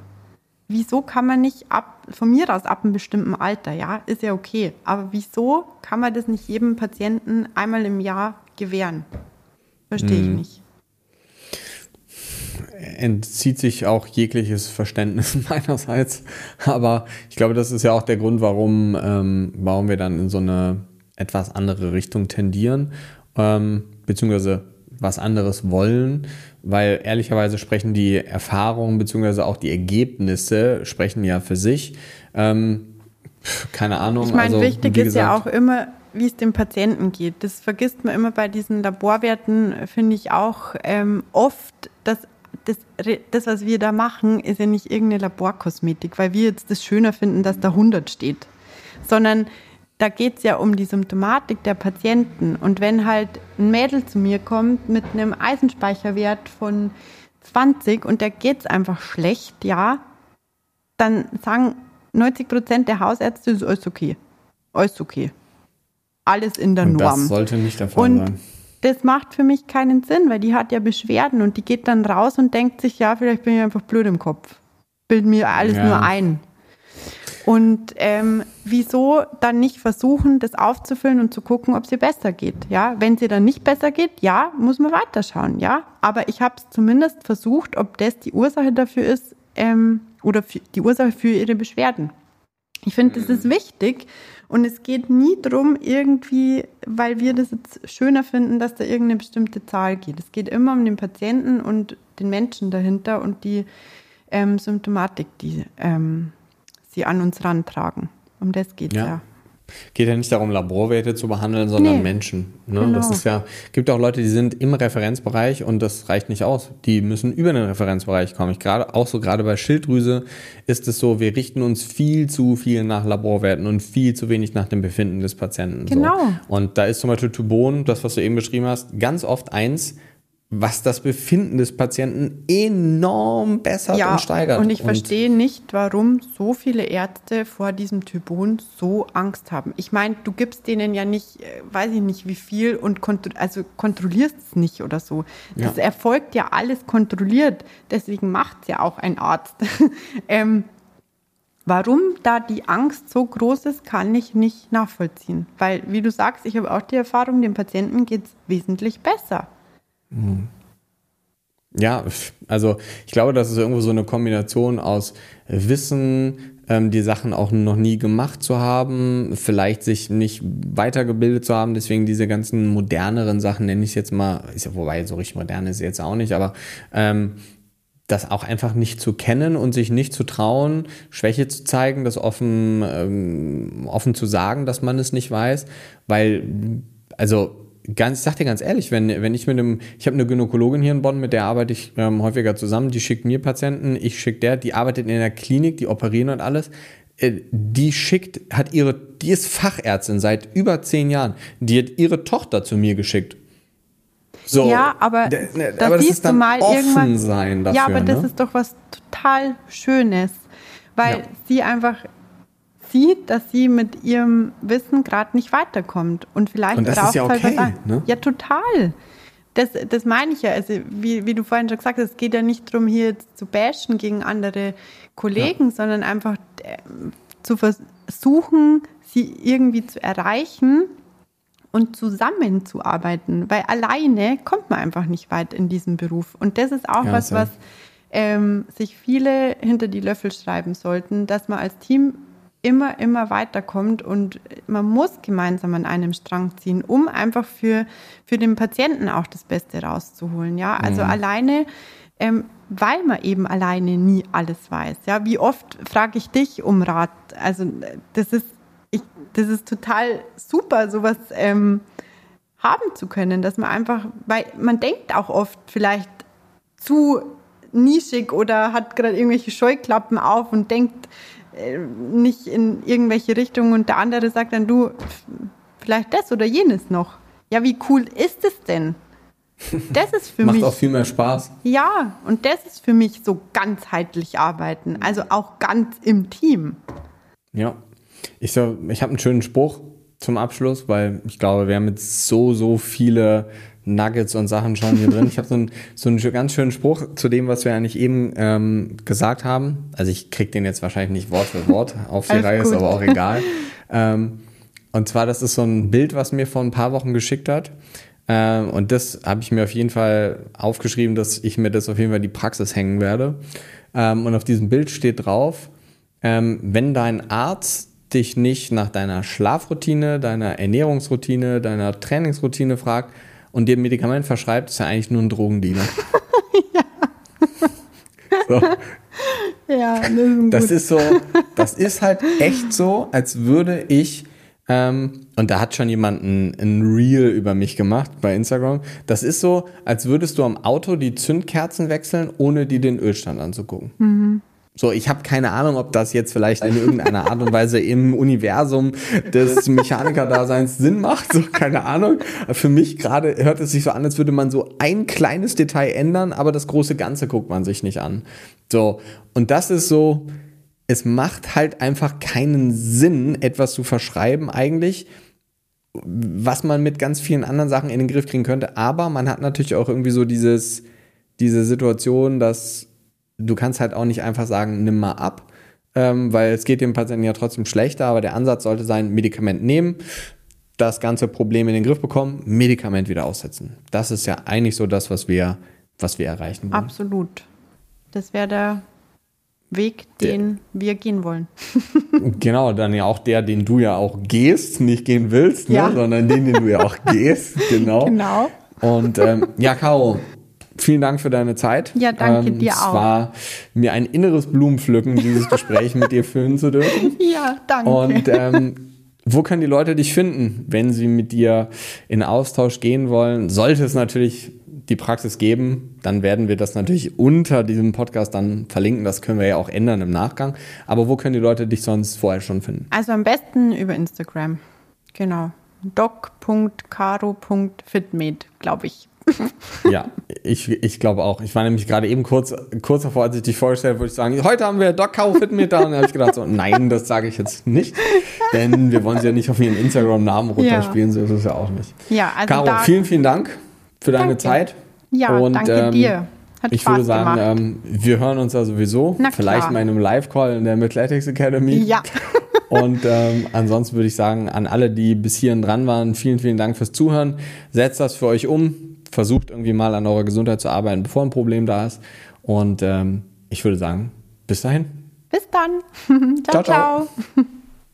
Wieso kann man nicht ab, von mir aus ab einem bestimmten Alter, ja, ist ja okay, aber wieso kann man das nicht jedem Patienten einmal im Jahr gewähren? Verstehe ich hm. nicht. Entzieht sich auch jegliches Verständnis meinerseits. Aber ich glaube, das ist ja auch der Grund, warum, ähm, warum wir dann in so eine etwas andere Richtung tendieren, ähm, beziehungsweise was anderes wollen, weil ehrlicherweise sprechen die Erfahrungen beziehungsweise auch die Ergebnisse sprechen ja für sich. Ähm, keine Ahnung. Ich meine, also, wichtig ist ja auch immer, wie es dem Patienten geht. Das vergisst man immer bei diesen Laborwerten, finde ich auch ähm, oft, dass das, das, was wir da machen, ist ja nicht irgendeine Laborkosmetik, weil wir jetzt das schöner finden, dass da 100 steht, sondern da geht es ja um die Symptomatik der Patienten. Und wenn halt ein Mädel zu mir kommt mit einem Eisenspeicherwert von 20 und der geht es einfach schlecht, ja, dann sagen 90 Prozent der Hausärzte, ist alles okay. Alles okay. Alles in der und Norm. Das sollte nicht der Fall und sein. Das macht für mich keinen Sinn, weil die hat ja Beschwerden und die geht dann raus und denkt sich, ja, vielleicht bin ich einfach blöd im Kopf. Bild mir alles ja. nur ein. Und ähm, wieso dann nicht versuchen, das aufzufüllen und zu gucken, ob es ihr besser geht? Ja, wenn sie dann nicht besser geht, ja, muss man weiterschauen, ja. Aber ich habe es zumindest versucht, ob das die Ursache dafür ist, ähm, oder die Ursache für ihre Beschwerden. Ich finde, das ist mhm. wichtig und es geht nie darum, irgendwie, weil wir das jetzt schöner finden, dass da irgendeine bestimmte Zahl geht. Es geht immer um den Patienten und den Menschen dahinter und die ähm, Symptomatik, die ähm, sie an uns rantragen. Um das geht es ja. ja. Geht ja nicht darum, Laborwerte zu behandeln, sondern nee, Menschen. Ne? Genau. Das ist ja, gibt auch Leute, die sind im Referenzbereich und das reicht nicht aus. Die müssen über den Referenzbereich kommen. Ich gerade, auch so gerade bei Schilddrüse ist es so, wir richten uns viel zu viel nach Laborwerten und viel zu wenig nach dem Befinden des Patienten. Genau. So. Und da ist zum Beispiel Tubon, das, was du eben beschrieben hast, ganz oft eins, was das Befinden des Patienten enorm bessert ja, und steigert. Und ich und verstehe nicht, warum so viele Ärzte vor diesem Typon so Angst haben. Ich meine, du gibst denen ja nicht, äh, weiß ich nicht wie viel und kontro also kontrollierst es nicht oder so. Das ja. erfolgt ja alles kontrolliert. Deswegen macht es ja auch ein Arzt. ähm, warum da die Angst so groß ist, kann ich nicht nachvollziehen. Weil, wie du sagst, ich habe auch die Erfahrung, dem Patienten geht es wesentlich besser. Ja, also ich glaube, das ist irgendwo so eine Kombination aus Wissen, ähm, die Sachen auch noch nie gemacht zu haben, vielleicht sich nicht weitergebildet zu haben, deswegen diese ganzen moderneren Sachen nenne ich jetzt mal, ist ja wobei so richtig modern ist jetzt auch nicht, aber ähm, das auch einfach nicht zu kennen und sich nicht zu trauen, Schwäche zu zeigen, das offen, ähm, offen zu sagen, dass man es nicht weiß, weil, also ganz, ich sag dir ganz ehrlich, wenn, wenn ich mit einem, ich habe eine Gynäkologin hier in Bonn, mit der arbeite ich ähm, häufiger zusammen, die schickt mir Patienten, ich schicke der, die arbeitet in der Klinik, die operieren und alles. Äh, die schickt, hat ihre, die ist Fachärztin seit über zehn Jahren. Die hat ihre Tochter zu mir geschickt. So, ja, aber, ne, das aber das ist dann mal offen sein dafür. Ja, aber das ne? ist doch was total Schönes, weil ja. sie einfach sieht, dass sie mit ihrem Wissen gerade nicht weiterkommt. Und vielleicht und das braucht ist ja okay, halt ne? Ja, total. Das, das meine ich ja. Also, wie, wie du vorhin schon gesagt hast, es geht ja nicht darum, hier zu bashen gegen andere Kollegen, ja. sondern einfach äh, zu versuchen, sie irgendwie zu erreichen und zusammenzuarbeiten. Weil alleine kommt man einfach nicht weit in diesem Beruf. Und das ist auch ja, was, was ähm, sich viele hinter die Löffel schreiben sollten, dass man als Team immer, immer weiterkommt und man muss gemeinsam an einem Strang ziehen, um einfach für, für den Patienten auch das Beste rauszuholen. Ja, also mhm. alleine, ähm, weil man eben alleine nie alles weiß. Ja, wie oft frage ich dich um Rat? Also das ist, ich, das ist total super, sowas ähm, haben zu können, dass man einfach, weil man denkt auch oft vielleicht zu nischig oder hat gerade irgendwelche Scheuklappen auf und denkt, nicht in irgendwelche Richtungen und der andere sagt dann, du, vielleicht das oder jenes noch. Ja, wie cool ist es denn? Das ist für Macht mich. Macht auch viel mehr Spaß. Ja, und das ist für mich so ganzheitlich arbeiten, also auch ganz im Team. Ja. Ich, so, ich habe einen schönen Spruch zum Abschluss, weil ich glaube, wir haben jetzt so, so viele Nuggets und Sachen schon hier drin. Ich habe so, ein, so einen ganz schönen Spruch zu dem, was wir eigentlich eben ähm, gesagt haben. Also ich krieg den jetzt wahrscheinlich nicht Wort für Wort auf die Reihe, ist aber auch egal. ähm, und zwar, das ist so ein Bild, was mir vor ein paar Wochen geschickt hat. Ähm, und das habe ich mir auf jeden Fall aufgeschrieben, dass ich mir das auf jeden Fall die Praxis hängen werde. Ähm, und auf diesem Bild steht drauf, ähm, wenn dein Arzt dich nicht nach deiner Schlafroutine, deiner Ernährungsroutine, deiner Trainingsroutine fragt, und dir ein Medikament verschreibt, ist ja eigentlich nur ein Drogendealer. ja. So. Ja, das ist, das ist so, das Das ist halt echt so, als würde ich ähm, und da hat schon jemand ein, ein Reel über mich gemacht bei Instagram. Das ist so, als würdest du am Auto die Zündkerzen wechseln, ohne dir den Ölstand anzugucken. Mhm. So, ich habe keine Ahnung, ob das jetzt vielleicht in irgendeiner Art und Weise im Universum des Mechanikerdaseins Sinn macht. So, keine Ahnung. Für mich gerade hört es sich so an, als würde man so ein kleines Detail ändern, aber das große Ganze guckt man sich nicht an. So, und das ist so, es macht halt einfach keinen Sinn, etwas zu verschreiben eigentlich, was man mit ganz vielen anderen Sachen in den Griff kriegen könnte. Aber man hat natürlich auch irgendwie so dieses, diese Situation, dass du kannst halt auch nicht einfach sagen, nimm mal ab, ähm, weil es geht dem Patienten ja trotzdem schlechter. Aber der Ansatz sollte sein, Medikament nehmen, das ganze Problem in den Griff bekommen, Medikament wieder aussetzen. Das ist ja eigentlich so das, was wir, was wir erreichen wollen. Absolut. Das wäre der Weg, den der, wir gehen wollen. genau, dann ja auch der, den du ja auch gehst, nicht gehen willst, ne, ja. sondern den, den du ja auch gehst. Genau. Genau. Und ähm, ja, Caro, vielen Dank für deine Zeit. Ja, danke ähm, dir auch. Es war mir ein inneres Blumenpflücken, dieses Gespräch mit dir führen zu dürfen. Ja, danke. Und ähm, wo können die Leute dich finden, wenn sie mit dir in Austausch gehen wollen? Sollte es natürlich die Praxis geben, dann werden wir das natürlich unter diesem Podcast dann verlinken. Das können wir ja auch ändern im Nachgang. Aber wo können die Leute dich sonst vorher schon finden? Also am besten über Instagram. Genau. doc.caro.fitmed, glaube ich. ja, ich, ich glaube auch. Ich war nämlich gerade eben kurz, kurz davor, als ich dich vorgestellt habe, würde ich sagen, heute haben wir Doc Caro Fitmed da. Und dann habe ich gedacht, so, nein, das sage ich jetzt nicht. Denn wir wollen sie ja nicht auf ihren Instagram-Namen runterspielen, ja. so ist es ja auch nicht. Ja, also Caro, vielen, vielen Dank für deine danke. Zeit. Ja, und, danke ähm, dir. Hat ich Spaß würde sagen, ähm, wir hören uns ja sowieso. Na Vielleicht klar. mal in einem Live-Call in der Athletics Academy. Ja. und ähm, ansonsten würde ich sagen, an alle, die bis hierhin dran waren, vielen, vielen Dank fürs Zuhören. Setzt das für euch um. Versucht irgendwie mal an eurer Gesundheit zu arbeiten, bevor ein Problem da ist. Und ähm, ich würde sagen, bis dahin. Bis dann. ciao, ciao. ciao. ciao.